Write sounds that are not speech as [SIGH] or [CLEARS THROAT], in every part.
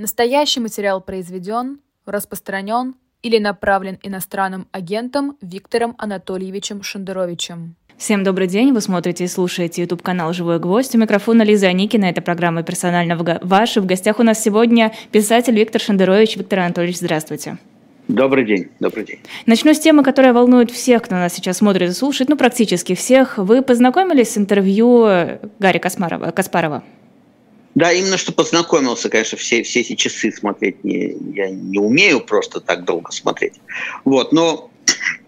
Настоящий материал произведен, распространен или направлен иностранным агентом Виктором Анатольевичем Шендеровичем. Всем добрый день, вы смотрите и слушаете YouTube канал «Живой гвоздь». У микрофона Лиза Аникина, это программа «Персонально ваша». В гостях у нас сегодня писатель Виктор Шендерович. Виктор Анатольевич, здравствуйте. Добрый день, добрый день. Начну с темы, которая волнует всех, кто нас сейчас смотрит и слушает, ну, практически всех. Вы познакомились с интервью Гарри Каспарова? Каспарова? Да, именно что познакомился, конечно, все, все эти часы смотреть не, я не умею просто так долго смотреть. Вот, но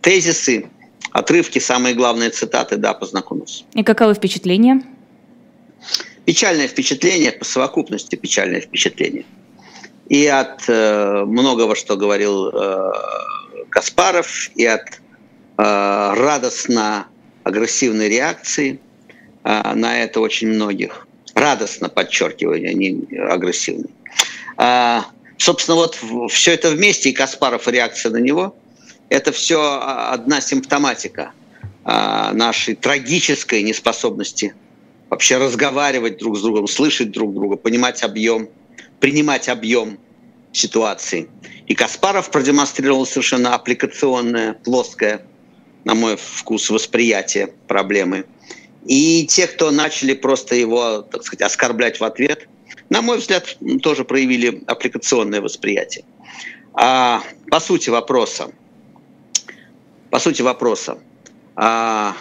тезисы, отрывки, самые главные цитаты, да, познакомился. И каковы впечатления? Печальное впечатление, по совокупности печальное впечатление. И от э, многого, что говорил э, Каспаров, и от э, радостно агрессивной реакции э, на это очень многих радостно подчеркиваю, а не агрессивный. А, собственно, вот все это вместе, и Каспаров, и реакция на него, это все одна симптоматика а, нашей трагической неспособности вообще разговаривать друг с другом, слышать друг друга, понимать объем, принимать объем ситуации. И Каспаров продемонстрировал совершенно аппликационное, плоское, на мой вкус, восприятие проблемы – и те, кто начали просто его, так сказать, оскорблять в ответ, на мой взгляд, тоже проявили аппликационное восприятие. А, по сути вопроса, по сути вопроса, а,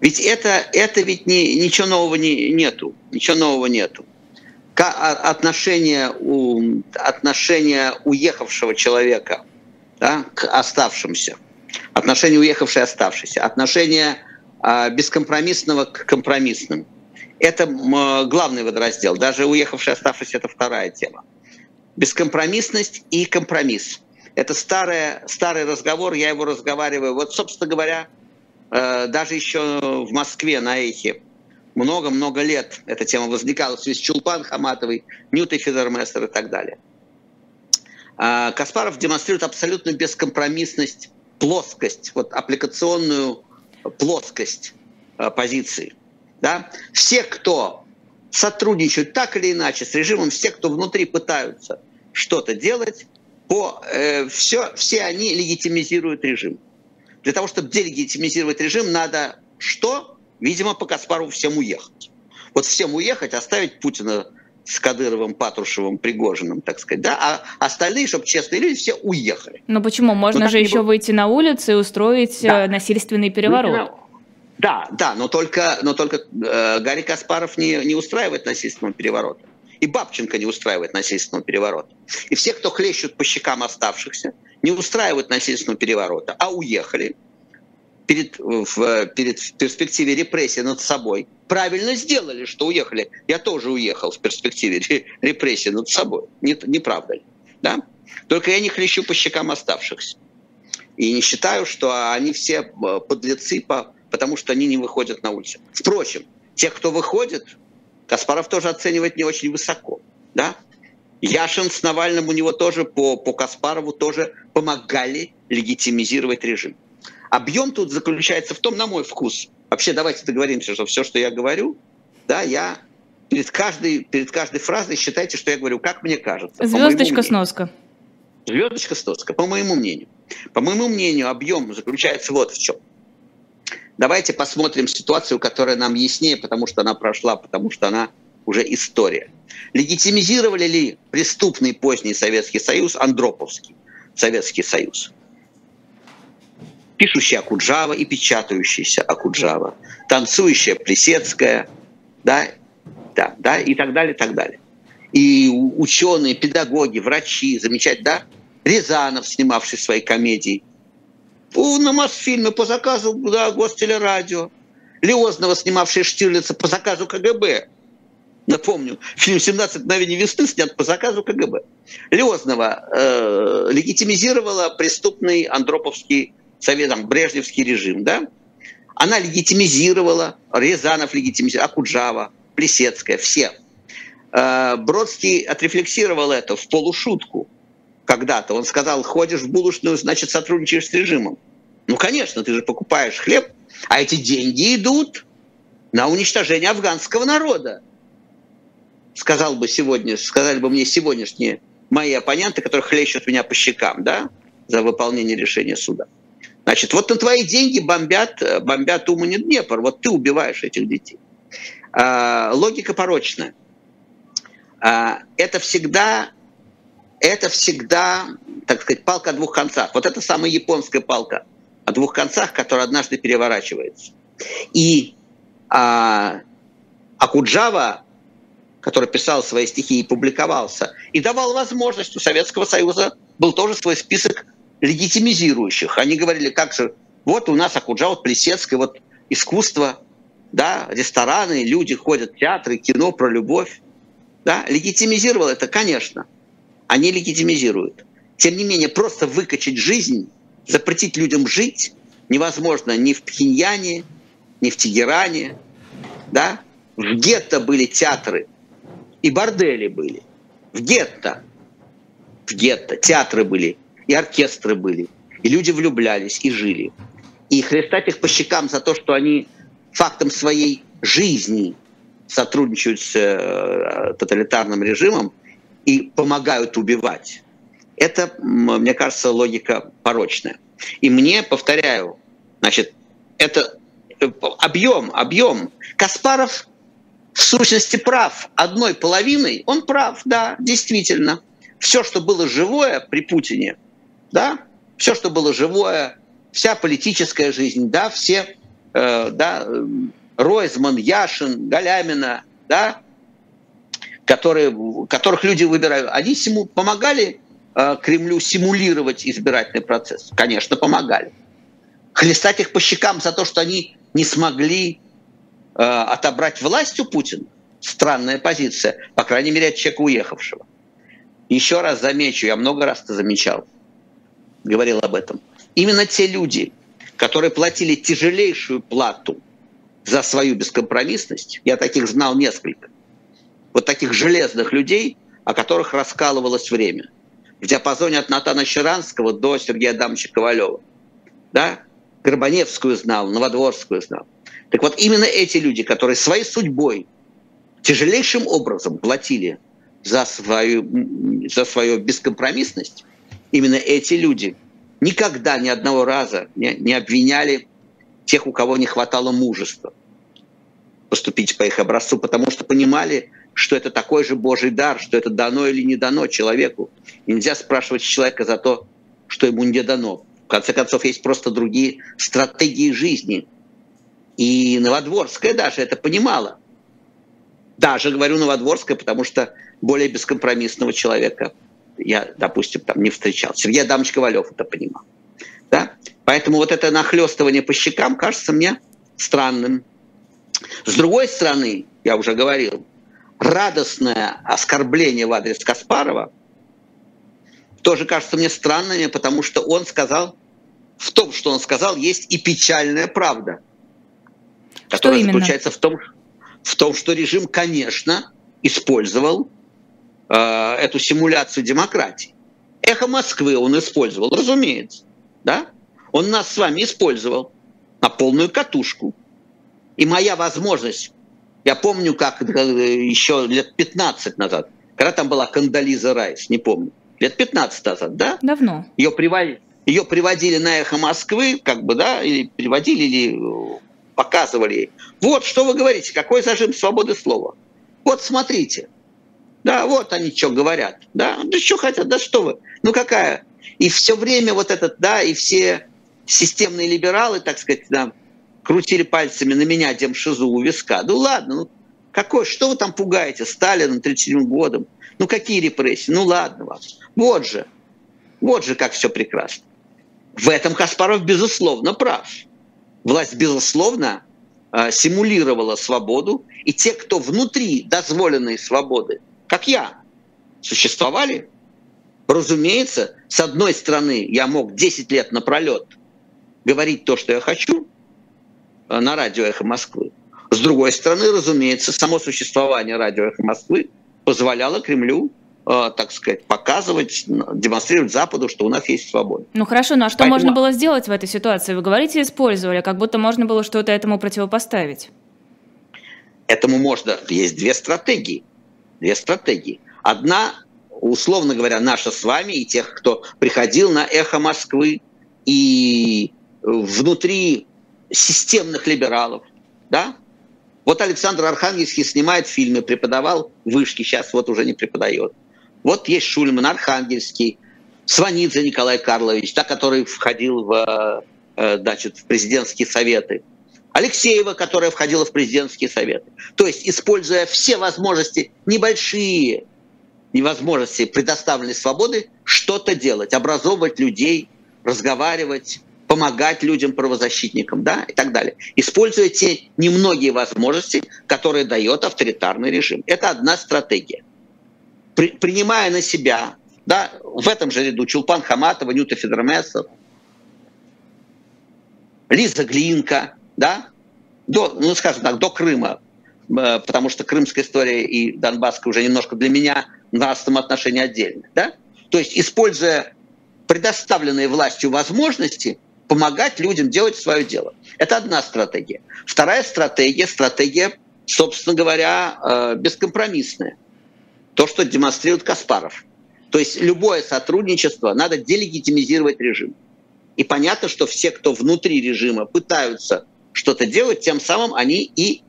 ведь это, это ведь не, ничего нового не, нету, ничего нового нету. А, отношение, у, отношение уехавшего человека да, к оставшимся, отношение уехавшей оставшейся, отношение бескомпромиссного к компромиссным. Это главный водораздел. Даже уехавший, оставшийся, это вторая тема. Бескомпромиссность и компромисс. Это старый, старый разговор, я его разговариваю. Вот, собственно говоря, э, даже еще в Москве на Эхе много-много лет эта тема возникала в связи с Чулпан Хаматовой, Ньютой Федерместер и так далее. А, Каспаров демонстрирует абсолютную бескомпромиссность, плоскость, вот аппликационную плоскость э, позиции. Да? Все, кто сотрудничают так или иначе с режимом, все, кто внутри пытаются что-то делать, по, э, все, все они легитимизируют режим. Для того, чтобы делегитимизировать режим, надо что? Видимо, по Каспарову всем уехать. Вот всем уехать, оставить Путина с Кадыровым, Патрушевым, Пригожиным, так сказать, да, а остальные, чтобы честные люди, все уехали. Но почему? Можно ну, же еще было... выйти на улицу и устроить да. Э, насильственный переворот. Да, да, но только, но только э, Гарри Каспаров не, не устраивает насильственного переворота. И Бабченко не устраивает насильственного переворота. И все, кто хлещут по щекам оставшихся, не устраивают насильственного переворота, а уехали перед, в, перед в перспективе репрессий над собой, правильно сделали, что уехали. Я тоже уехал в перспективе репрессий над собой. Не, не правда ли? Да? Только я не хлещу по щекам оставшихся. И не считаю, что они все э, подлецы, по, потому что они не выходят на улицу. Впрочем, тех, кто выходит, Каспаров тоже оценивает не очень высоко. Да? Яшин с Навальным у него тоже по, по Каспарову тоже помогали легитимизировать режим. Объем тут заключается в том, на мой вкус, вообще давайте договоримся, что все, что я говорю, да, я перед каждой, перед каждой фразой считайте, что я говорю, как мне кажется. Звездочка сноска. Звездочка сноска, по моему мнению. По моему мнению, объем заключается вот в чем. Давайте посмотрим ситуацию, которая нам яснее, потому что она прошла, потому что она уже история. Легитимизировали ли преступный поздний Советский Союз Андроповский Советский Союз? Пишущая Акуджава и печатающаяся Акуджава, танцующая Плесецкая, да, да, да, и так далее, и так далее. И ученые, педагоги, врачи, замечательно, да, Рязанов, снимавший свои комедии, на Мосфильме по заказу да, Гостелерадио, Леознова, снимавший Штирлица по заказу КГБ. Напомню, фильм «17 мгновений весны» снят по заказу КГБ. Леознова э, легитимизировала преступный андроповский советом Брежневский режим, да, она легитимизировала, Рязанов легитимизировал, Акуджава, Плесецкая, все. Э, Бродский отрефлексировал это в полушутку когда-то. Он сказал, ходишь в булочную, значит, сотрудничаешь с режимом. Ну, конечно, ты же покупаешь хлеб, а эти деньги идут на уничтожение афганского народа. сказал бы сегодня, сказали бы мне сегодняшние мои оппоненты, которые хлещут меня по щекам, да, за выполнение решения суда. Значит, вот на твои деньги бомбят, бомбят Умань и Днепр, вот ты убиваешь этих детей. А, логика порочная. А, это всегда, это всегда, так сказать, палка о двух концах. Вот это самая японская палка о двух концах, которая однажды переворачивается. И а, Акуджава который писал свои стихи и публиковался, и давал возможность у Советского Союза был тоже свой список легитимизирующих. Они говорили, как же, вот у нас Акуджава, Плесецкая, вот искусство, да, рестораны, люди ходят в театры, кино про любовь. Да, легитимизировал это, конечно. Они легитимизируют. Тем не менее, просто выкачать жизнь, запретить людям жить невозможно ни в Пхеньяне, ни в Тегеране. Да? В гетто были театры, и бордели были. В гетто. В гетто. Театры были, и оркестры были. И люди влюблялись и жили. И хлестать их по щекам за то, что они фактом своей жизни сотрудничают с э, тоталитарным режимом и помогают убивать. Это, мне кажется, логика порочная. И мне, повторяю, значит, это э, объем, объем. Каспаров в сущности прав одной половиной, он прав, да, действительно. Все, что было живое при Путине, да, все, что было живое, вся политическая жизнь, да, все, э, да, Ройзман, Яшин, Галямина, да, которые, которых люди выбирают, они симу, помогали э, Кремлю симулировать избирательный процесс? Конечно, помогали. Хлестать их по щекам за то, что они не смогли Э, отобрать власть у Путина. Странная позиция, по крайней мере, от человека уехавшего. Еще раз замечу, я много раз это замечал, говорил об этом. Именно те люди, которые платили тяжелейшую плату за свою бескомпромиссность, я таких знал несколько, вот таких железных людей, о которых раскалывалось время. В диапазоне от Натана Щеранского до Сергея Адамовича Ковалева. Да? Горбаневскую знал, Новодворскую знал. Так вот, именно эти люди, которые своей судьбой тяжелейшим образом платили за свою, за свою бескомпромиссность, именно эти люди никогда ни одного раза не, не обвиняли тех, у кого не хватало мужества поступить по их образцу, потому что понимали, что это такой же Божий дар, что это дано или не дано человеку. И нельзя спрашивать человека за то, что ему не дано. В конце концов, есть просто другие стратегии жизни, и Новодворская даже это понимала. Даже говорю Новодворская, потому что более бескомпромиссного человека я, допустим, там не встречал. Сергей Адамович Ковалев это понимал. Да? Поэтому вот это нахлестывание по щекам кажется мне странным. С другой стороны, я уже говорил, радостное оскорбление в адрес Каспарова тоже кажется мне странным, потому что он сказал, в том, что он сказал, есть и печальная правда – которая заключается в том, в том, что режим, конечно, использовал э, эту симуляцию демократии. Эхо Москвы он использовал, разумеется, да? Он нас с вами использовал на полную катушку. И моя возможность, я помню, как э, еще лет 15 назад, когда там была Кандализа Райс, не помню, лет 15 назад, да? Давно. Ее приводили, ее приводили на эхо Москвы, как бы, да, или приводили, или показывали ей. Вот, что вы говорите, какой зажим свободы слова. Вот смотрите. Да, вот они что говорят. Да, да что хотят, да что вы. Ну какая? И все время вот этот, да, и все системные либералы, так сказать, да, крутили пальцами на меня демшизу у виска. Ну ладно, ну какой, что вы там пугаете Сталином 37 годом? Ну какие репрессии? Ну ладно вам. Вот же, вот же как все прекрасно. В этом Каспаров, безусловно, прав власть, безусловно, э, симулировала свободу, и те, кто внутри дозволенной свободы, как я, существовали, разумеется, с одной стороны, я мог 10 лет напролет говорить то, что я хочу э, на радио «Эхо Москвы». С другой стороны, разумеется, само существование радио «Эхо Москвы» позволяло Кремлю Э, так сказать, показывать, демонстрировать Западу, что у нас есть свобода. Ну хорошо, ну а что Поэтому... можно было сделать в этой ситуации? Вы говорите, использовали, как будто можно было что-то этому противопоставить. Этому можно. Есть две стратегии. Две стратегии. Одна, условно говоря, наша с вами и тех, кто приходил на «Эхо Москвы», и внутри системных либералов, да? Вот Александр Архангельский снимает фильмы, преподавал вышки, сейчас вот уже не преподает. Вот есть Шульман, Архангельский, Сванидзе Николай Карлович, да, который входил в, э, значит, в президентские советы. Алексеева, которая входила в президентские советы. То есть, используя все возможности, небольшие невозможности предоставленной свободы, что-то делать, образовывать людей, разговаривать, помогать людям, правозащитникам, да, и так далее. Используя те немногие возможности, которые дает авторитарный режим. Это одна стратегия. При, принимая на себя, да, в этом же ряду Чулпан Хаматова, Нюта Федермесов, Лиза Глинка, да, до, ну, скажем так, до Крыма, э, потому что крымская история и донбасская уже немножко для меня в нравственном отношении отдельно, да? То есть, используя предоставленные властью возможности, помогать людям делать свое дело. Это одна стратегия. Вторая стратегия, стратегия, собственно говоря, э, бескомпромиссная. То, что демонстрирует Каспаров. То есть любое сотрудничество надо делегитимизировать режим. И понятно, что все, кто внутри режима пытаются что-то делать, тем самым они и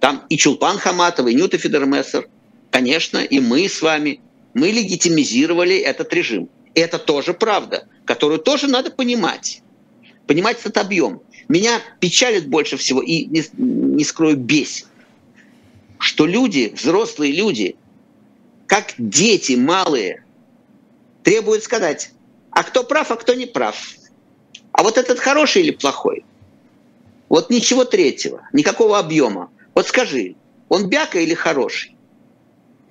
там и Чулпан Хаматова, и Нюта Федермессер, конечно, и мы с вами, мы легитимизировали этот режим. И это тоже правда, которую тоже надо понимать. Понимать этот объем. Меня печалит больше всего, и не, не скрою, бесит, что люди, взрослые люди, как дети малые, требуют сказать, а кто прав, а кто не прав. А вот этот хороший или плохой? Вот ничего третьего, никакого объема. Вот скажи, он бяка или хороший?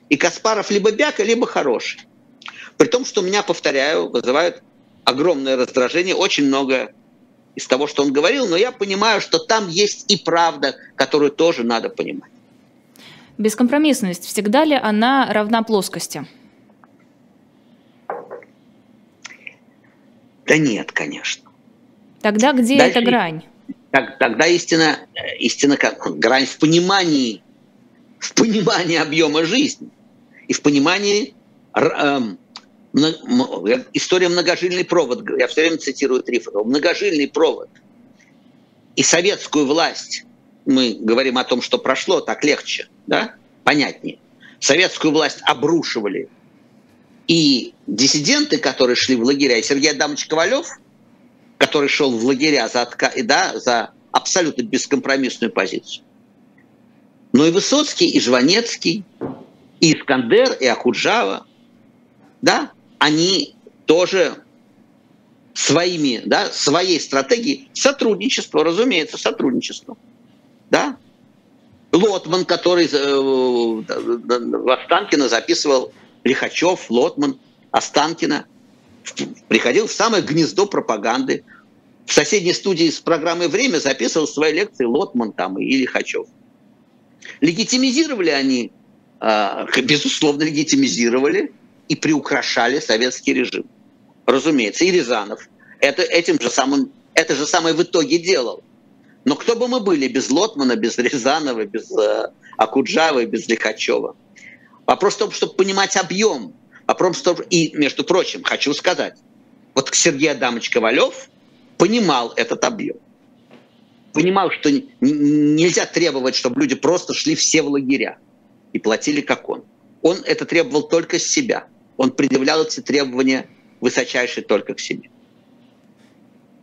И Каспаров либо бяка, либо хороший. При том, что меня, повторяю, вызывает огромное раздражение, очень много из того, что он говорил, но я понимаю, что там есть и правда, которую тоже надо понимать. Бескомпромиссность, всегда ли она равна плоскости? Да нет, конечно. Тогда где Дальше... эта грань? Так, тогда истина, истина как грань в понимании, в понимании объема жизни и в понимании э, история многожильный провод, я все время цитирую Трифонова, многожильный провод. И советскую власть, мы говорим о том, что прошло, так легче, да, понятнее. Советскую власть обрушивали. И диссиденты, которые шли в лагеря, и Сергей Адамович Ковалев – который шел в лагеря за, да, за абсолютно бескомпромиссную позицию. Но и Высоцкий, и Жванецкий, и Искандер, и Ахуджава, да, они тоже своими, да, своей стратегией сотрудничество, разумеется, сотрудничество, да. Лотман, который э, в Останкино записывал Лихачев, Лотман, Останкино – приходил в самое гнездо пропаганды. В соседней студии с программой «Время» записывал свои лекции Лотман там и Лихачев. Легитимизировали они, а, безусловно, легитимизировали и приукрашали советский режим. Разумеется, и Рязанов это, этим же самым, это же самое в итоге делал. Но кто бы мы были без Лотмана, без Рязанова, без э, Акуджавы, без Лихачева? Вопрос в том, чтобы понимать объем В том, и, между прочим, хочу сказать, вот Сергей Адамович Ковалев понимал этот объем. Понимал, что нельзя требовать, чтобы люди просто шли все в лагеря и платили, как он. Он это требовал только с себя. Он предъявлял эти требования высочайшие только к себе.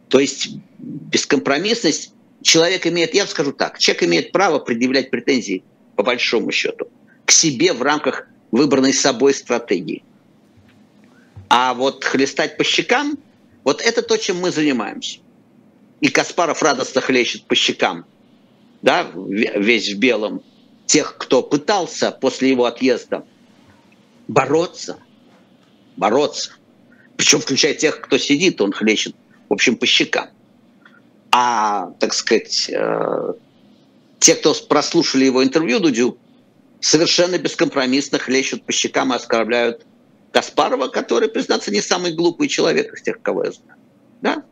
То есть бескомпромиссность человек имеет, я скажу так, человек имеет право предъявлять претензии, по большому счету, к себе в рамках выбранной собой стратегии. А вот хлестать по щекам, вот это то, чем мы занимаемся. И Каспаров радостно хлещет по щекам, да, весь в белом, тех, кто пытался после его отъезда бороться, бороться. Причем включая тех, кто сидит, он хлещет, в общем, по щекам. А, так сказать, э, те, кто прослушали его интервью Дудю, совершенно бескомпромиссно хлещут по щекам и оскорбляют Каспарова, который, признаться, не самый глупый человек из тех, кого я знаю. Да?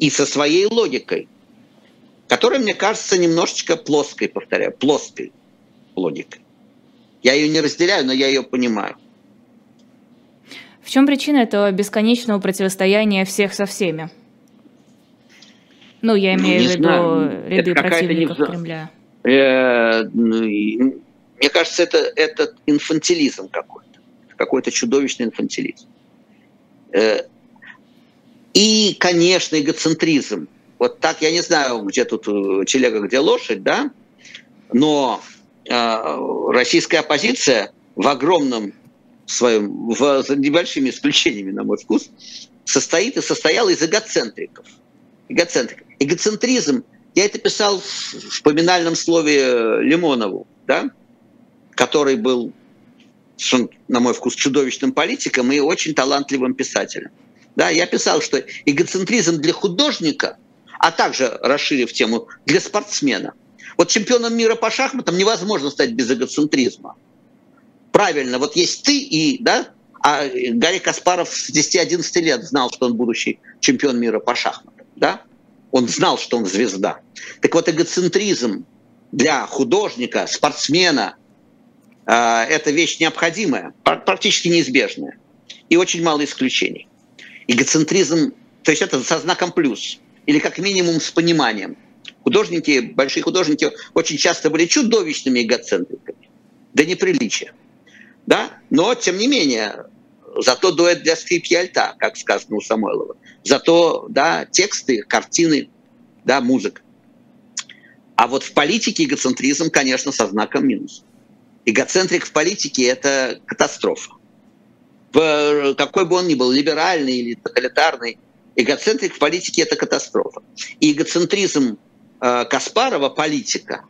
И со своей логикой, которая, мне кажется, немножечко плоской, повторяю, плоской логикой. Я ее не разделяю, но я ее понимаю. В чем причина этого бесконечного противостояния всех со всеми? Ну, я ну, имею ну, в виду знаю. ряды это противников не... Кремля. Э, ну, мне кажется, это, это инфантилизм какой-то. Какой-то чудовищный инфантилизм. Э, и, конечно, эгоцентризм. Вот так, я не знаю, где тут э, телега, где лошадь, да, но российская оппозиция в огромном своем, в, за небольшими исключениями, на мой вкус, состоит и состояла из эгоцентриков. Эгоцентриков. Эгоцентризм, я это писал в поминальном слове Лимонову, да, который был, на мой вкус, чудовищным политиком и очень талантливым писателем. Да, я писал, что эгоцентризм для художника, а также, расширив тему, для спортсмена. Вот чемпионом мира по шахматам невозможно стать без эгоцентризма. Правильно, вот есть ты и, да, а Гарри Каспаров с 10-11 лет знал, что он будущий чемпион мира по шахматам, да? Он знал, что он звезда. Так вот, эгоцентризм для художника, спортсмена это вещь необходимая, практически неизбежная. И очень мало исключений. Эгоцентризм, то есть это со знаком плюс, или как минимум с пониманием. Художники, большие художники очень часто были чудовищными эгоцентриками, до неприличия. Да? Но, тем не менее, зато дуэт для скрипки альта, как сказано у Самойлова. Зато да, тексты, картины, да, музыка. А вот в политике эгоцентризм, конечно, со знаком минус. Эгоцентрик в политике – это катастрофа. В, какой бы он ни был, либеральный или тоталитарный, эгоцентрик в политике – это катастрофа. И эгоцентризм э, Каспарова, политика,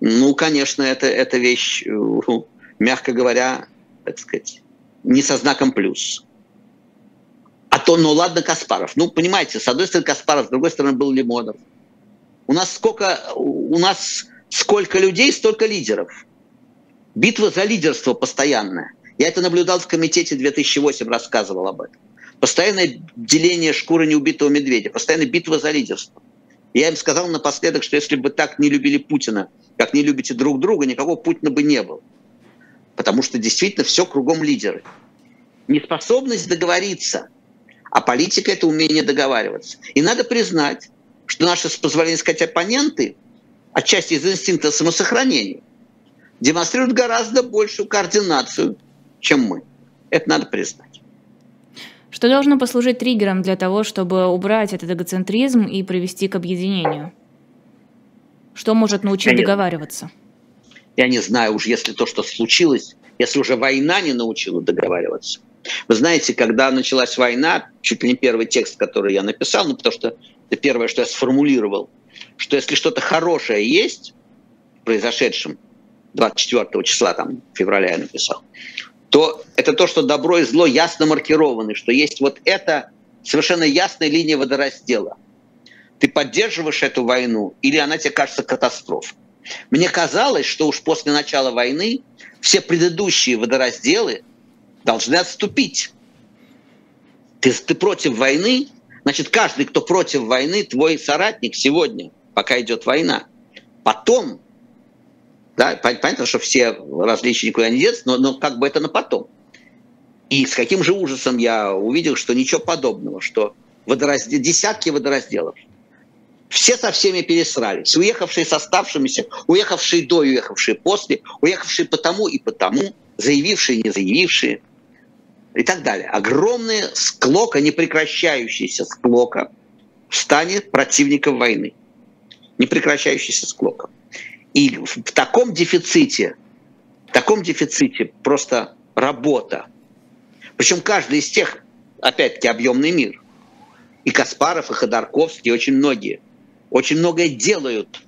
ну, конечно, это, это вещь, э, мягко говоря, так сказать, не со знаком плюс. А то, ну ладно, Каспаров. Ну, понимаете, с одной стороны Каспаров, с другой стороны был Лимонов. У нас сколько, у нас сколько людей, столько лидеров. Битва за лидерство постоянная. Я это наблюдал в комитете 2008, рассказывал об этом. Постоянное деление шкуры неубитого медведя, постоянная битва за лидерство. Я им сказал напоследок, что если бы так не любили Путина, как не любите друг друга, никакого Путина бы не было потому что действительно все кругом лидеры. Неспособность договориться, а политика – это умение договариваться. И надо признать, что наши, с позволения сказать, оппоненты, отчасти из инстинкта самосохранения, демонстрируют гораздо большую координацию, чем мы. Это надо признать. Что должно послужить триггером для того, чтобы убрать этот эгоцентризм и привести к объединению? Что может научить Конечно. договариваться? Я не знаю уж, если то, что случилось, если уже война не научила договариваться. Вы знаете, когда началась война, чуть ли не первый текст, который я написал, ну, потому что это первое, что я сформулировал, что если что-то хорошее есть в произошедшем 24 числа, там, февраля я написал, то это то, что добро и зло ясно маркированы, что есть вот эта совершенно ясная линия водораздела. Ты поддерживаешь эту войну или она тебе кажется катастрофой? Мне казалось, что уж после начала войны все предыдущие водоразделы должны отступить. Ты, ты против войны, значит, каждый, кто против войны, твой соратник сегодня, пока идет война. Потом, да, понятно, что все различия никуда не деться, но, но как бы это на потом. И с каким же ужасом я увидел, что ничего подобного, что водораздел, десятки водоразделов – все со всеми пересрались. Уехавшие с оставшимися, уехавшие до, уехавшие после, уехавшие потому и потому, заявившие, не заявившие и так далее. Огромная склока, непрекращающаяся склока в стане противников войны. Непрекращающаяся склока. И в таком дефиците, в таком дефиците просто работа. Причем каждый из тех, опять-таки, объемный мир. И Каспаров, и Ходорковский, и очень многие – очень многое делают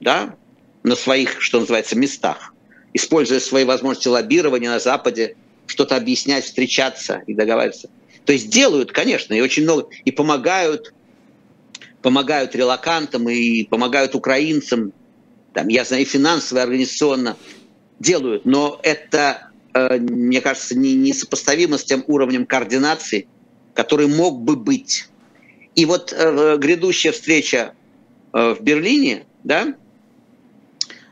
да, на своих, что называется, местах, используя свои возможности лоббирования на Западе, что-то объяснять, встречаться и договариваться. То есть делают, конечно, и очень много, и помогают, помогают релакантам, и помогают украинцам, там, я знаю, и финансово, и организационно делают, но это, э, мне кажется, не, несопоставимо с тем уровнем координации, который мог бы быть. И вот э, грядущая встреча Э, в Берлине, да,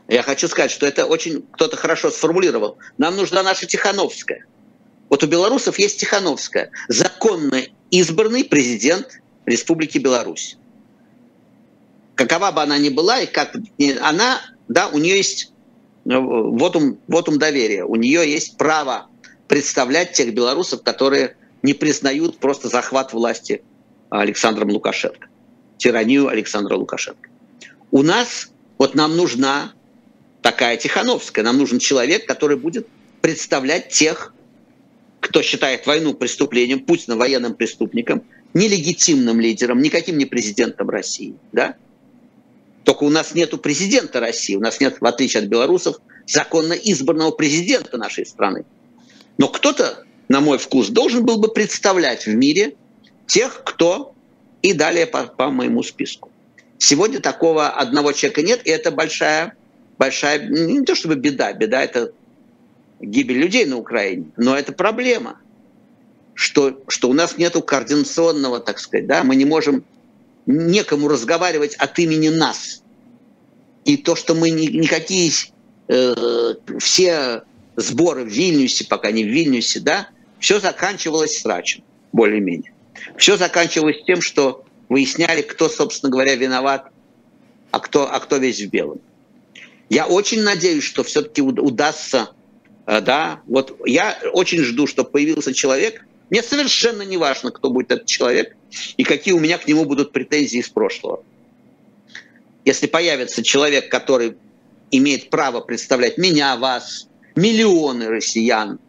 Я хочу сказать, что это очень кто-то хорошо сформулировал. Нам нужна наша Тихановская. Вот у белорусов есть Тихановская, законно избранный президент Республики Беларусь. Какова бы она ни была, и как она, да, у нее есть вот ум, вот ум доверия, у нее есть право представлять тех белорусов, которые не признают просто захват власти Александром Лукашенко, тиранию Александра Лукашенко. У нас, вот нам нужна такая Тихановская, нам нужен человек, который будет представлять тех, кто считает войну преступлением, Путина военным преступником, нелегитимным лидером, никаким не президентом России. Да? Только у нас нет президента России, у нас нет, в отличие от белорусов, законно избранного президента нашей страны. Но кто-то, на мой вкус, должен был бы представлять в мире тех, кто и далее по, по моему списку. Сегодня такого одного человека нет, и это большая, большая, не то чтобы беда, беда это гибель людей на Украине, но это проблема, что, что у нас нет координационного, так сказать, да, мы не можем некому разговаривать от имени нас. И то, что мы ни, никакие э, все сборы в Вильнюсе, пока не в Вильнюсе, да, все заканчивалось срачем, более-менее. Все заканчивалось тем, что выясняли, кто, собственно говоря, виноват, а кто, а кто весь в белом. Я очень надеюсь, что все-таки удастся, э, да, вот я очень жду, чтобы появился человек, мне совершенно не важно, кто будет этот человек и какие у меня к нему будут претензии из прошлого. Если появится человек, который имеет право представлять меня, вас, миллионы россиян,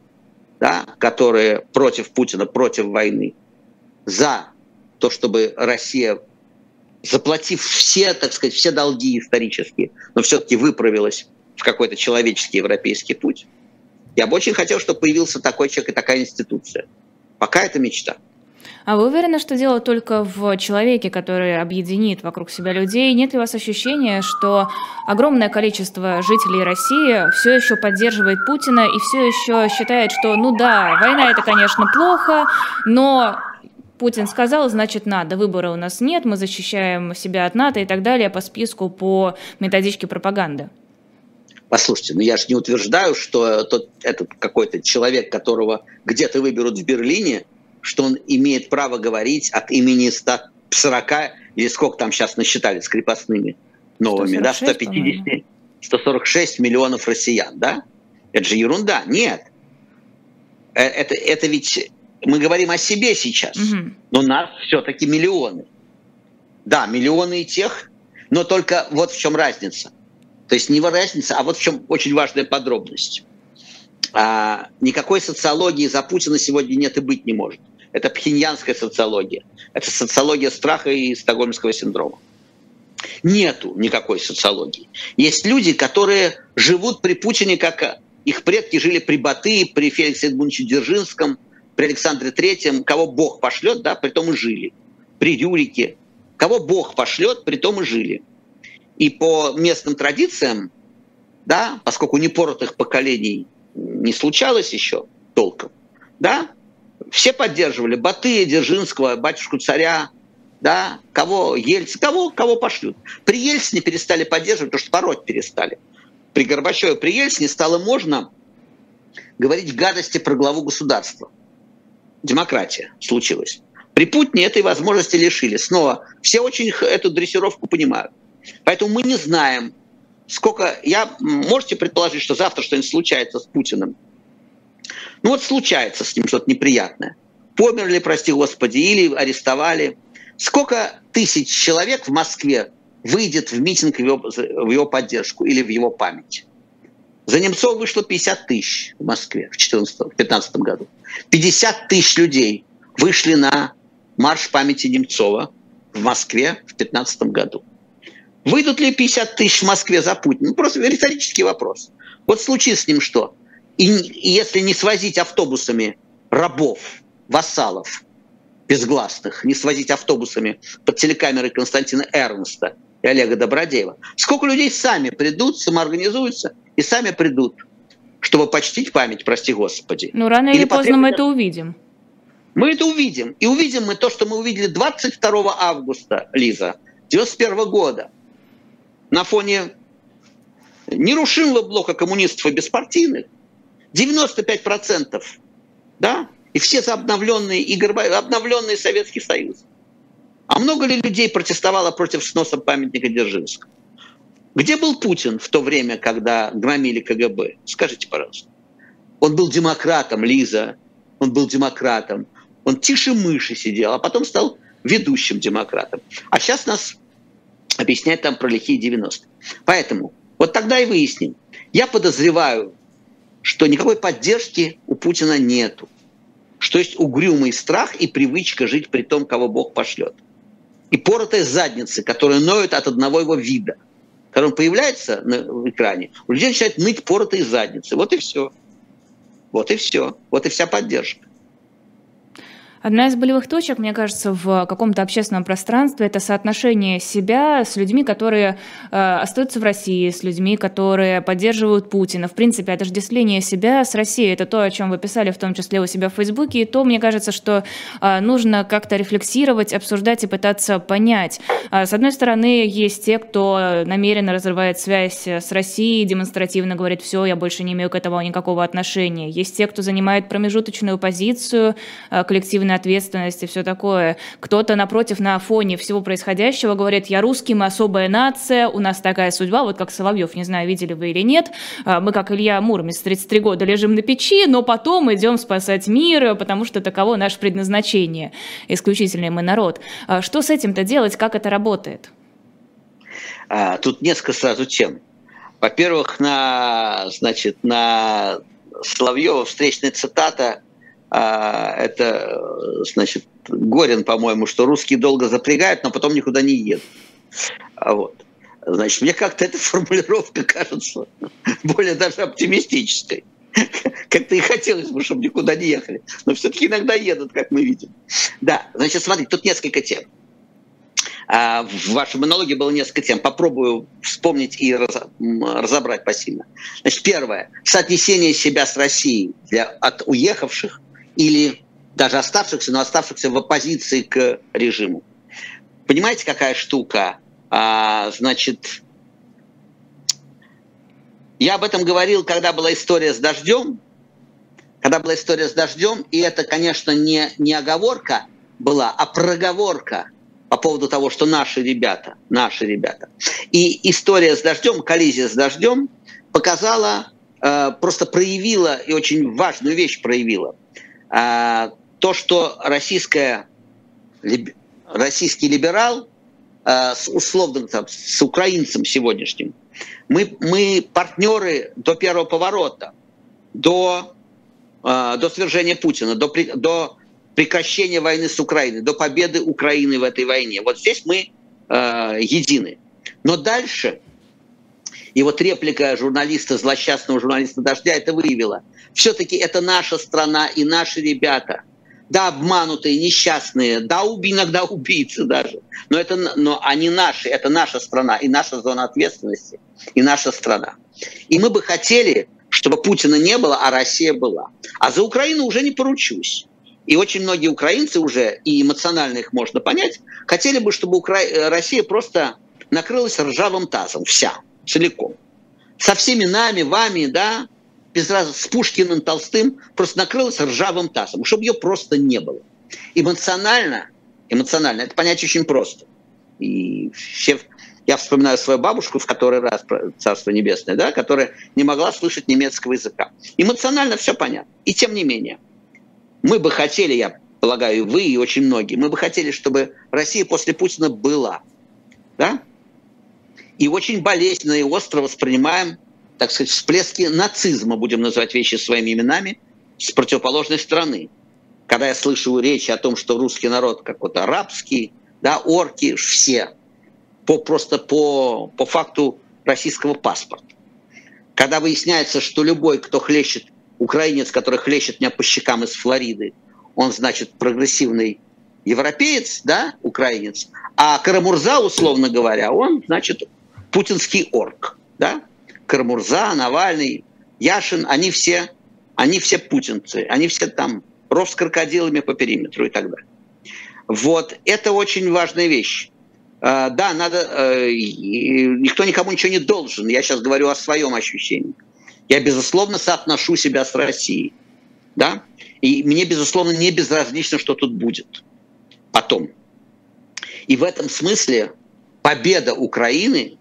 да, которые против Путина, против войны, за то, чтобы Россия, заплатив все, так сказать, все долги исторические, но все-таки выправилась в какой-то человеческий европейский путь, я бы очень хотел, чтобы появился такой человек и такая институция. Пока это мечта. А вы уверены, что дело только в человеке, который объединит вокруг себя людей? Нет ли у вас ощущения, что огромное количество жителей России все еще поддерживает Путина и все еще считает, что, ну да, война это, конечно, плохо, но Путин сказал, значит, надо. Выбора у нас нет, мы защищаем себя от НАТО и так далее по списку, по методичке пропаганды. Послушайте, ну я же не утверждаю, что тот, этот какой-то человек, которого где-то выберут в Берлине, что он имеет право говорить от имени 140 или сколько там сейчас насчитали с крепостными новыми, 146, да, 150, 146 миллионов россиян, да? Это же ерунда. Нет. Э, это, это ведь мы говорим о себе сейчас, угу. но нас все-таки миллионы. Да, миллионы и тех, но только вот в чем разница. То есть не разница, а вот в чем очень важная подробность. А, никакой социологии за Путина сегодня нет и быть не может. Это пхеньянская социология. Это социология страха и стокгольмского синдрома. Нету никакой социологии. Есть люди, которые живут при Путине, как их предки жили при Батые, при Феликсе Эдмундовиче Дзержинском, при Александре Третьем, кого Бог пошлет, да, при том и жили. При Рюрике. Кого Бог пошлет, при том и жили. И по местным традициям, да, поскольку непоротых поколений не случалось еще толком, да, все поддерживали Батыя, Дзержинского, батюшку царя, да, кого Ельцин, кого, кого пошлют. При Ельцине перестали поддерживать, потому что пороть перестали. При Горбачеве, при Ельцине стало можно говорить гадости про главу государства. Демократия случилась. При Путине этой возможности лишили. Снова, все очень эту дрессировку понимают. Поэтому мы не знаем, сколько... Я, можете предположить, что завтра что-нибудь случается с Путиным? Ну вот случается с ним что-то неприятное. Померли, прости господи, или арестовали. Сколько тысяч человек в Москве выйдет в митинг в его, в его поддержку или в его память? За Немцова вышло 50 тысяч в Москве в 2015 году. 50 тысяч людей вышли на марш памяти Немцова в Москве в 2015 году. Выйдут ли 50 тысяч в Москве за Путина? Ну, просто риторический вопрос. Вот случится с ним что? И, и если не свозить автобусами рабов, вассалов безгласных, не свозить автобусами под телекамерой Константина Эрнста и Олега Добродеева, сколько людей сами придут, самоорганизуются и сами придут, чтобы почтить память, прости господи. Ну, рано или, или поздно мы это увидим. Мы это увидим. И увидим мы то, что мы увидели 22 августа, Лиза, 91 года. На фоне нерушимого блока коммунистов и беспартийных, 95%, да, и все за обновленный, и обновленный Советский Союз. А много ли людей протестовало против сноса памятника Дзержинского? Где был Путин в то время, когда громили КГБ? Скажите, пожалуйста. Он был демократом, Лиза. Он был демократом. Он тише мыши сидел, а потом стал ведущим демократом. А сейчас нас объясняет там про лихие 90 Поэтому вот тогда и выясним. Я подозреваю, что никакой поддержки у Путина нету. Что есть угрюмый страх и привычка жить при том, кого Бог пошлет. И поротая задница, которая ноет от одного его вида. Когда он появляется на экране, у людей начинает ныть поротые задницы. Вот и все. Вот и все. Вот и вся поддержка. Одна из болевых точек, мне кажется, в каком-то общественном пространстве – это соотношение себя с людьми, которые э, остаются в России, с людьми, которые поддерживают Путина. В принципе, отождествление себя с Россией – это то, о чем вы писали, в том числе у себя в Фейсбуке, и то, мне кажется, что э, нужно как-то рефлексировать, обсуждать и пытаться понять. Э, с одной стороны, есть те, кто намеренно разрывает связь с Россией, демонстративно говорит, все, я больше не имею к этому никакого отношения. Есть те, кто занимает промежуточную позицию, э, коллективно ответственность и все такое. Кто-то, напротив, на фоне всего происходящего говорит, я русский, мы особая нация, у нас такая судьба, вот как Соловьев, не знаю, видели вы или нет, а, мы, как Илья Муромец, 33 года лежим на печи, но потом идем спасать мир, потому что таково наше предназначение. Исключительный мы народ. А что с этим-то делать, как это работает? А, тут несколько сразу тем. Во-первых, на, значит, на Соловьева встречная цитата а, это, значит, Горин, по-моему, что русские долго запрягают, но потом никуда не едут. А вот. Значит, мне как-то эта формулировка кажется более даже оптимистической. Как-то и хотелось бы, чтобы никуда не ехали. Но все-таки иногда едут, как мы видим. Да, значит, смотрите, тут несколько тем. А в вашем монологе было несколько тем. Попробую вспомнить и разобрать посильно. Значит, первое. Соотнесение себя с Россией для, от уехавших или даже оставшихся, но оставшихся в оппозиции к режиму. Понимаете, какая штука? А, значит, я об этом говорил, когда была история с дождем. Когда была история с дождем, и это, конечно, не, не оговорка была, а проговорка по поводу того, что наши ребята, наши ребята. И история с дождем, коллизия с дождем показала, э, просто проявила и очень важную вещь проявила – а, то, что российская, российский либерал а, с условным там, с украинцем сегодняшним, мы, мы партнеры до первого поворота, до, а, до свержения Путина, до, до прекращения войны с Украиной, до победы Украины в этой войне. Вот здесь мы едины. Но дальше, и вот реплика журналиста, злосчастного журналиста «Дождя» это выявила – все-таки это наша страна и наши ребята. Да, обманутые, несчастные, да, иногда убийцы даже. Но, это, но они наши, это наша страна и наша зона ответственности, и наша страна. И мы бы хотели, чтобы Путина не было, а Россия была. А за Украину уже не поручусь. И очень многие украинцы уже, и эмоционально их можно понять, хотели бы, чтобы Укра... Россия просто накрылась ржавым тазом, вся, целиком. Со всеми нами, вами, да, без раза с Пушкиным, Толстым, просто накрылась ржавым тазом, чтобы ее просто не было. Эмоционально, эмоционально, это понять очень просто. И все, я вспоминаю свою бабушку в который раз, Царство Небесное, да, которая не могла слышать немецкого языка. Эмоционально все понятно. И тем не менее, мы бы хотели, я полагаю, вы и очень многие, мы бы хотели, чтобы Россия после Путина была. Да? И очень болезненно и остро воспринимаем так сказать, всплески нацизма, будем называть вещи своими именами, с противоположной стороны. Когда я слышу речи о том, что русский народ какой-то арабский, да, орки, все, по, просто по, по факту российского паспорта. Когда выясняется, что любой, кто хлещет, украинец, который хлещет меня по щекам из Флориды, он, значит, прогрессивный европеец, да, украинец, а Карамурза, условно говоря, он, значит, путинский орк, да, Кармурза, Навальный, Яшин, они все, они все путинцы, они все там ров с крокодилами по периметру и так далее. Вот, это очень важная вещь. э, да, надо, э, никто никому ничего не должен. Я сейчас говорю о своем ощущении. Я, безусловно, соотношу себя с Россией. Да? И мне, безусловно, не безразлично, что тут будет потом. И в этом смысле победа Украины,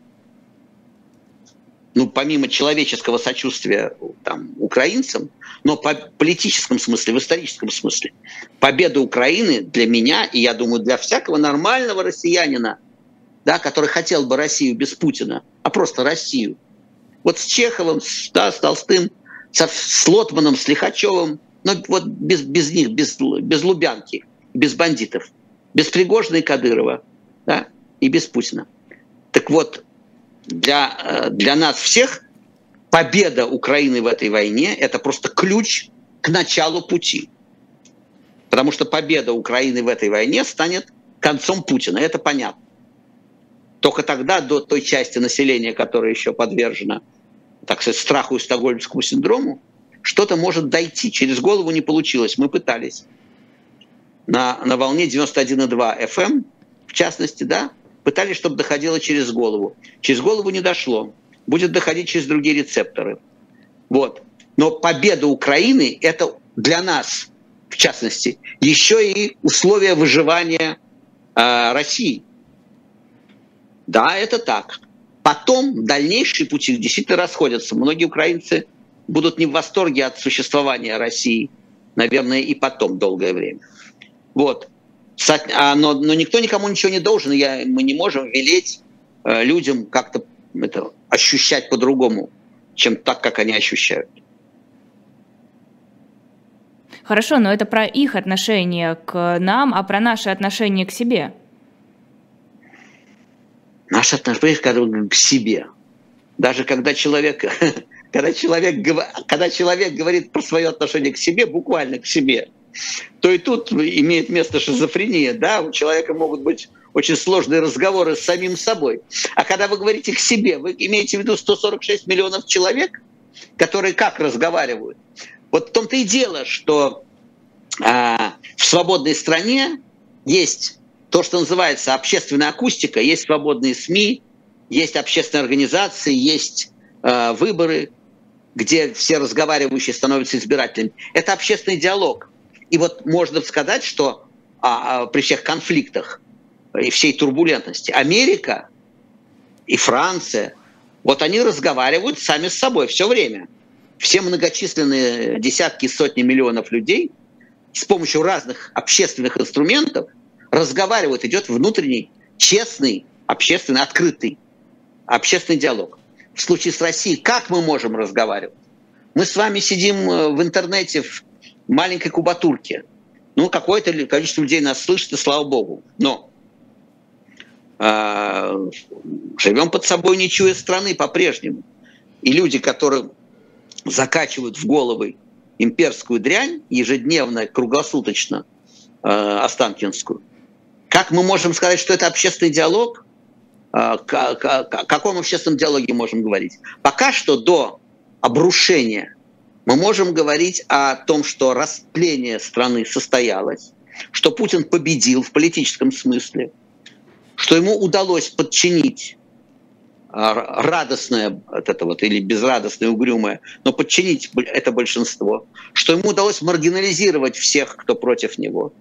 ну, помимо человеческого сочувствия там, украинцам, но по политическом смысле, в историческом смысле, победа Украины для меня, и я думаю, для всякого нормального россиянина, да, который хотел бы Россию без Путина, а просто Россию. Вот с Чеховым, да, с Толстым, со, с Лотманом, с Лихачевым, но вот без, без них, без, без Лубянки, без бандитов – без Пригожина и Кадырова, да, и без Путина. Так вот, для, э, для нас всех победа Украины в этой войне – это просто ключ к началу пути. Потому что победа Украины в этой войне станет концом Путина, это понятно. Только тогда до той части населения, которая еще подвержена, так сказать, страху и стокгольмскому синдрому, что-то может дойти. Через голову не получилось, мы пытались на, на волне 91,2 FM, эм, в частности, да, пытались, чтобы доходило через голову. Через голову не дошло. Будет доходить через другие рецепторы. Вот. Но победа Украины – это для нас, в частности, еще и условия выживания э, России. Да, это так. Потом дальнейшие пути действительно расходятся. Многие украинцы будут не в восторге от существования России, наверное, и потом долгое время. Вот. А, но, но никто никому ничего не должен. Я, мы не можем велеть э, людям как-то это, ощущать по-другому, чем так, как они ощущают. Хорошо, но это про их отношение к нам, а про наше отношение к себе. Наше отношение к себе. Даже когда человек, [LAUGHS] когда человек, когда человек говорит про свое отношение к себе, буквально к себе, то и тут имеет место шизофрения. Да? У человека могут быть очень сложные разговоры с самим собой. А когда вы говорите к себе, вы имеете в виду 146 миллионов человек, которые как разговаривают? Вот в том-то и дело, что а, в свободной стране есть то, что называется общественная акустика, есть свободные СМИ, есть общественные организации, есть э, выборы, где все разговаривающие становятся избирателями. Это общественный диалог. И вот можно сказать, что а, а, при всех конфликтах и всей турбулентности Америка и Франция, вот они разговаривают сами с собой все время. Все многочисленные десятки, сотни миллионов людей с помощью разных общественных инструментов разговаривают, идет внутренний, честный, общественный, открытый общественный диалог. В случае с Россией как мы можем разговаривать? Мы с вами сидим э, в интернете, в маленькой кубатурке. Ну, какое-то количество людей нас слышит, и слава богу. Но э, живем под собой, не чуя страны по-прежнему. И люди, которые закачивают в головы имперскую дрянь ежедневно, круглосуточно, э, Останкинскую, как мы можем сказать, что это общественный диалог? Э, о каком общественном диалоге можем говорить? Пока что до обрушения мы можем говорить о том, что растление страны состоялось, что Путин победил в политическом смысле, что ему удалось подчинить а, радостное вот это вот, или безрадостное, угрюмое, но подчинить это большинство, что ему удалось маргинализировать всех, кто против него.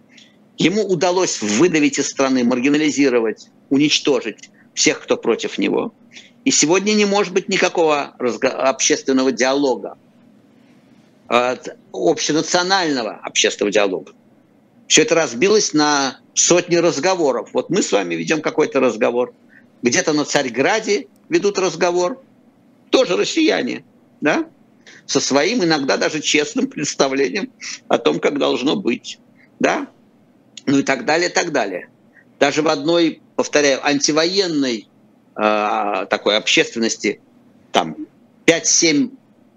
Ему удалось выдавить из страны, маргинализировать, уничтожить всех, кто против него. И сегодня не может быть никакого общественного диалога общенационального общественного диалога. Все это разбилось на сотни разговоров. Вот мы с вами ведем какой-то разговор. Где-то на Царьграде ведут разговор. Тоже россияне, да? Со своим, иногда даже честным представлением о том, как должно быть. Да? Ну и так далее, так далее. Даже в одной, повторяю, антивоенной э, такой общественности, там 5-7